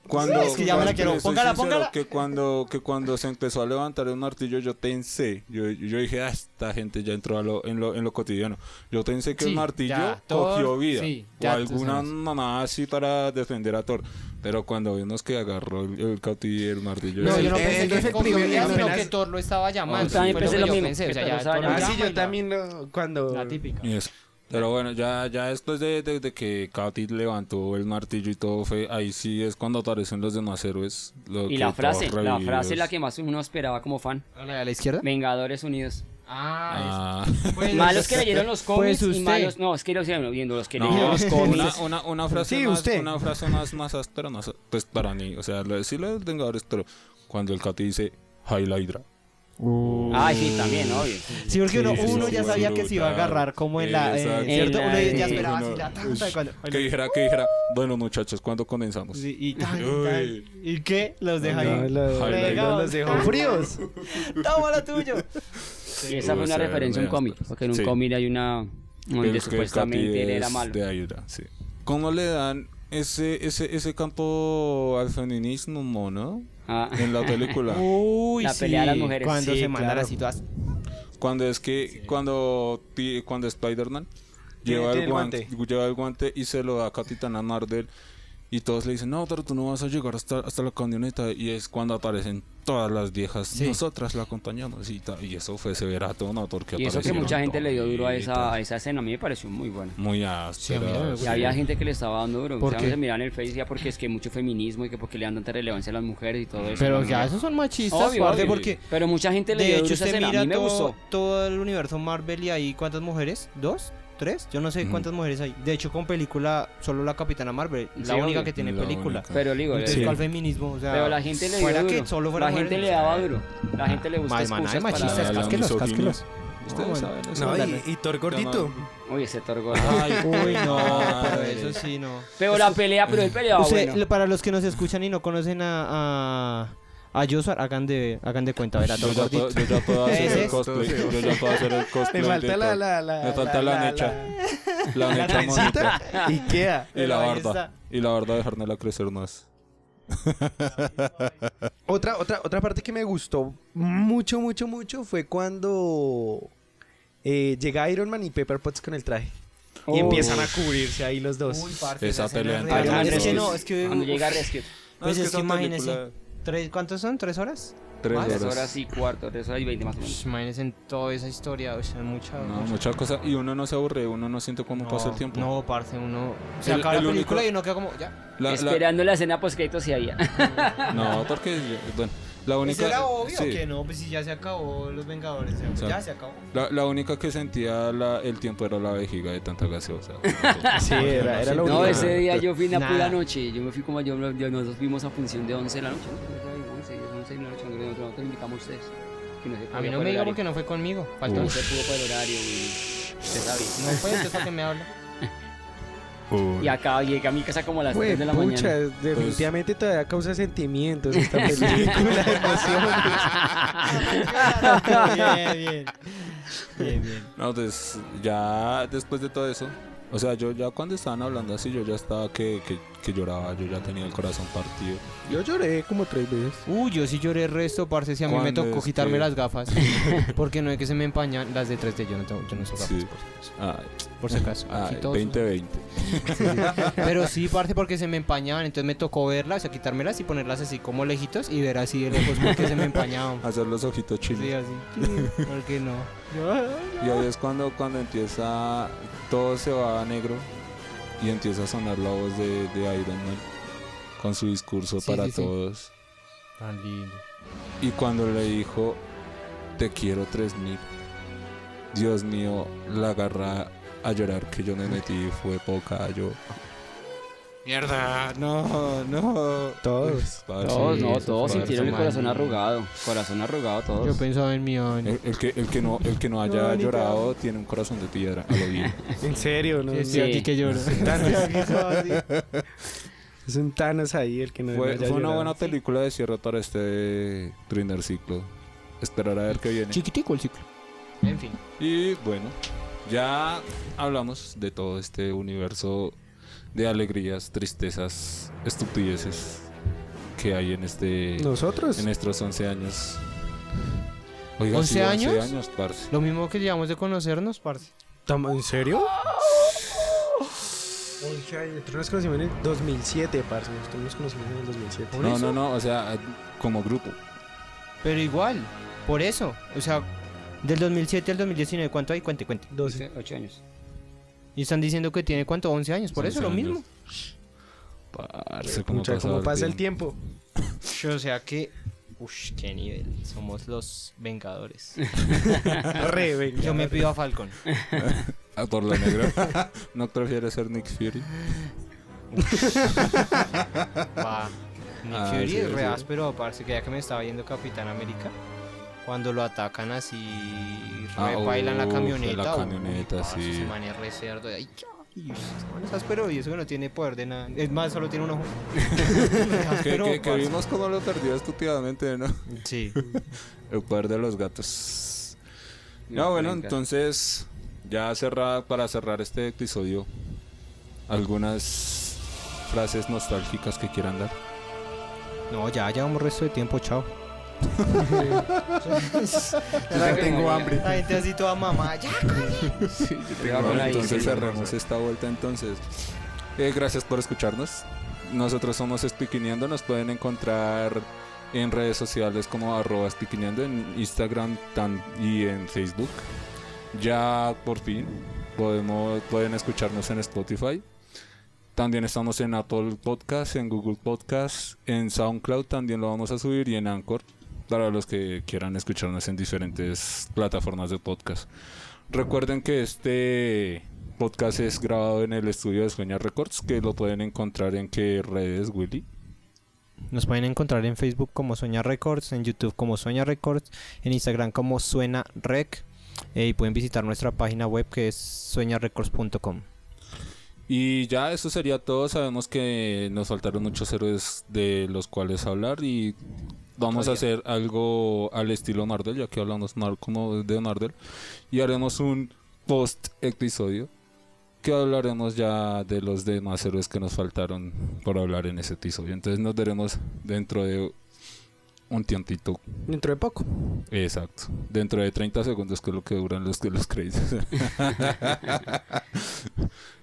Cuando, Es que ya me la cuando- quiero. Póngala, póngala. Que cuando, que cuando se empezó a levantar el martillo, yo pensé, yo, yo dije, ah, esta gente ya entró a lo, en, lo, en lo cotidiano. Yo pensé que Sí, el martillo ya, Thor, cogió vida. sí, o ya, alguna tú sabes. mamá así para defender a Thor. Pero cuando vimos que agarró el, el Cauti y el martillo, No, yo yo no Eh, pensé que el cogió primer- vida, sino que Thor lo estaba llamando. Yo también pensé que lo mismo, o Ah, llamando. sí, yo también cuando... La típica. Y eso. Pero bueno, ya, ya después de, de- de que Cauti levantó el martillo y todo fue, ahí sí es cuando aparecen los demás héroes. lo Y que la frase, la frase la que más uno esperaba como fan. ¿A la, a la izquierda? Vengadores Unidos. Ah, Ah. pues, Malos que leyeron los cómics Pues y usted. malos. No, es que los viendo los que No, leyeron los una, cómics. una, una frase Sí, más, usted. una frase más, más áspera, más, pues para mí, o sea, lo decirle los Vengadores, pero cuando el Cati dice Hail Ay, sí, también, obvio. Sí, porque uno, Sí, sí, uno sí, ya sí, sabía sí, que se iba a agarrar como en la... eh, Exacto. ¿Cierto? Uno ya esperaba así la tanta cuando... Que dijera, que dijera, bueno muchachos, ¿cuándo comenzamos? Sí, y tan, Uy. tan. ¿Y qué? Los deja ahí. los dejó fríos. Toma lo tuyo. Y esa fue una sea, referencia a un cómic. Porque en un Sí. cómic hay una. Donde supuestamente él era malo. De Hydra, sí. ¿Cómo le dan ese, ese, ese campo al feminismo, no? Ah. En la película. Uy, La sí. pelea de las mujeres. Cuando Sí, se mandan claro. así todas... Cuando es que, cuando, ti- cuando Spider-Man lleva el guante, lleva el guante y se lo da a Capitana Marvel Y todos le dicen, no, pero tú no vas a llegar hasta, hasta la camioneta. Y es cuando aparecen todas las viejas. Sí. Nosotras la acompañamos y, y eso fue severato, ¿no? Porque Y eso que mucha gente le dio duro a esa, a esa escena, a mí me pareció muy buena. Muy Sí, áspera. Y gusta. había gente que le estaba dando duro. ¿Por o sea, qué? se miraba en el Face y decía porque es que mucho feminismo y que porque le dan tanta relevancia a las mujeres y todo eso. Pero ya esos son machistas, Obvio, obvio. porque Pero mucha gente le de dio hecho duro a esa escena. A mí me todo, gustó. todo el universo Marvel y ahí cuántas mujeres, dos, tres, yo no sé cuántas mujeres hay. De hecho con película solo la Capitana Marvel, la Sí, única que tiene La película. única. Pero digo, Entonces, ¿cuál feminismo? O sea, pero la gente le dio fuera duro. que solo fuera la gente mujeres, le daba duro. La gente le de excusas para... machistas, cásquelos, misoginia. cásquelos. Ustedes saben eso. No, Dale. y, y Thor gordito. Uy, ese torgo. Ay, Uy, no, pero eso sí, no. Pero la pelea, pero él peleaba Usted- bueno. Para los que nos escuchan y no conocen a, a, a Joshua, hagan de, hagan de cuenta, verá, Yo todo ya, gordito. puedo, yo ya puedo hacer el es. cosplay. Yo ya puedo hacer el cosplay. Me falta la, la, la. Me falta la necha. La La necha monita. trencita. Ikea. Y la está. Y la barda dejármela crecer más. Otra, otra, otra parte que me gustó mucho, mucho, mucho fue cuando eh, llega Iron Man y Pepper Potts con el traje. Y Uy. empiezan a cubrirse ahí los dos. Uy, parce, Esa pelea es Man Es que no, es que... Cuando llega Rescue. Pues es que esa imagínese. película- Tres, ¿Cuántos son? ¿Tres horas? Tres Más. Tres horas. horas y cuarto, tres horas y veinte más o menos. Imagínense en toda esa historia, o sea, mucha... No, mucha- mucha cosa. Y uno no se aburre, uno no siente cómo pasa el tiempo. No, parce, uno... Se El- acaba el la película único- y uno queda como... Ya. La- Esperando la escena post créditos y había. no, porque, bueno, la única... ¿Eso era obvio sí. que no? Pues si ya se acabó Los Vengadores, ya, O sea, ya se acabó. La, la única que sentía la- el tiempo era la vejiga de tanta gaseosa. Sí, era, era lo No, único. ese día yo fui una pura noche. Yo me fui como yo, nosotros fuimos a función de 11 de la noche. ¿no? 11, 11 de la noche. Nosotros invitamos a ustedes. Que no se A mí no me diga porque no fue conmigo. Faltó. No No se pudo por el horario y usted sabe. fue, entonces ¿para qué me habla? Y acá llegué a mi casa como a las Güey, 3 de la pucha, mañana. definitivamente todavía causa sentimientos esta película, emociones. bien, bien. Bien, bien. No, pues ya después de todo eso, o sea, yo ya cuando estaban hablando así, yo ya estaba que, que, que lloraba, yo ya tenía el corazón partido. Yo lloré como tres veces. Uy, yo sí lloré el resto, parce, si a mí me ¿Cuándo tocó es quitarme que- las gafas. Porque no es que se me empañan las de 3D, yo no, tengo, yo no uso gafas, Sí. por, Ay, por si acaso. Aquí ay, todos usan. 2020. Pero sí, parce, porque se me empañaban, entonces me tocó verlas, o sea, quitármelas y ponerlas así como lejitos y ver así de lejos porque se me empañaban. Hacer los ojitos chinos. Sí, así. ¿Por qué no? Y ahí es cuando, cuando empieza, todo se va a negro y empieza a sonar la voz de, de Iron Man con su discurso Sí, para sí, sí. todos. Tan lindo. Y cuando le dijo, te quiero 3000, Dios mío, la agarra a llorar que yo me metí fue poca, yo... Mierda, no, no. Todos. Parce, Todos, no, eso todos sintieron el corazón man. arrugado. Corazón arrugado, todos. Yo pensaba en mi. El, el que, el, que no, el que no haya No, llorado tiene un corazón de piedra, a lo bien. En serio, ¿no? Sí, sí. aquí que lloro. Es un Thanos ahí el que no Fue, no haya fue una buena película de cierre para este primer ciclo. Esperar a ver qué viene. Chiquitico el ciclo. En fin. Y bueno, ya hablamos de todo este universo de alegrías, tristezas, estupideces que hay en este Nosotros. en estos 11 años. Oiga, ¿11 sí, años? 11 años, parce. Lo mismo que llevamos de conocernos, parce. ¿En serio? Nosotros nos conocimos en el 2007, parce. Nosotros nos conocimos en el 2007. No, no, no, o sea, como grupo. Pero igual, por eso. O sea, del 2007 al 2019, ¿cuánto hay? Cuente, cuente. 12. 8 años. Y están diciendo que tiene, ¿cuánto? 11 años. Por eso 11 lo mismo. Parce, cómo Pucha, pasa ¿cómo el pasa el tiempo. tiempo? O sea que... Ush, qué nivel. Somos los vengadores. Re, venga. Yo me pido a Falcon. Ah, por la negra. ¿No prefieres ser Nick Fury? Va. Nick Ah, Fury sí, es re sí. áspero, parce, que ya que me estaba viendo Capitán América. Cuando lo atacan así, Ah, re bailan la camioneta. la uy, camioneta, parce, sí. Ese man es re cerdo. Ay, ay, ese man es áspero y eso que no tiene poder de nada. Es más, solo tiene un ojo. Que, vimos cómo lo perdió estúpidamente, ¿no? Sí. El poder de los gatos. No, No, bueno, venga. entonces, ya cerrar, para cerrar este episodio, algunas frases nostálgicas que quieran dar. No, ya llevamos resto de tiempo, chao. Ya tengo hambre. La gente así toda mamá, ya. Entonces Disney. cerremos esta vuelta entonces. Eh, gracias por escucharnos. nosotros somos Spikineando, nos pueden encontrar en redes sociales como arroba en Instagram tan- y en Facebook. Ya por fin podemos, pueden escucharnos en Spotify. También estamos en Apple Podcast, en Google Podcast, en SoundCloud también lo vamos a subir y en Anchor para los que quieran escucharnos en diferentes plataformas de podcast. Recuerden que este podcast es grabado en el estudio de Sueña Records, que lo pueden encontrar en qué redes, Willy. Nos pueden encontrar en Facebook como Sueña Records, en YouTube como Sueña Records, en Instagram como Suena Rec eh, y pueden visitar nuestra página web que es sueñarecords.com. Y ya eso sería todo. Sabemos que nos faltaron muchos héroes de los cuales hablar y vamos a hacer algo al estilo Nardel, ya que hablamos de Nardel. Y haremos un post episodio que hablaremos ya de los demás héroes que nos faltaron por hablar en ese episodio. Entonces nos veremos dentro de un tiempito. Dentro de poco. Exacto. Dentro de 30 segundos que es lo que duran los, los créditos.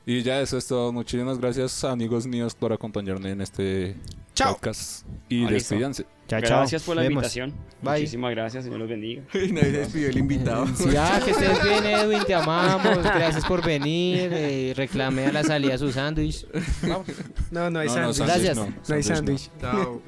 y ya eso es todo. Muchísimas gracias amigos míos por acompañarme en este Chao. podcast. Y Ah, despídanse. Chao, chao. Gracias por la Vemos. invitación. Bye. Muchísimas gracias, Señor los bendiga. Y nadie se despidió el invitado. Sí, ah, que estés bien, Edwin, te amamos. Gracias por venir. eh, reclame a la salida su sándwich. No, no hay No, no, sándwich. sándwich Gracias. no, No hay sándwich. Chao.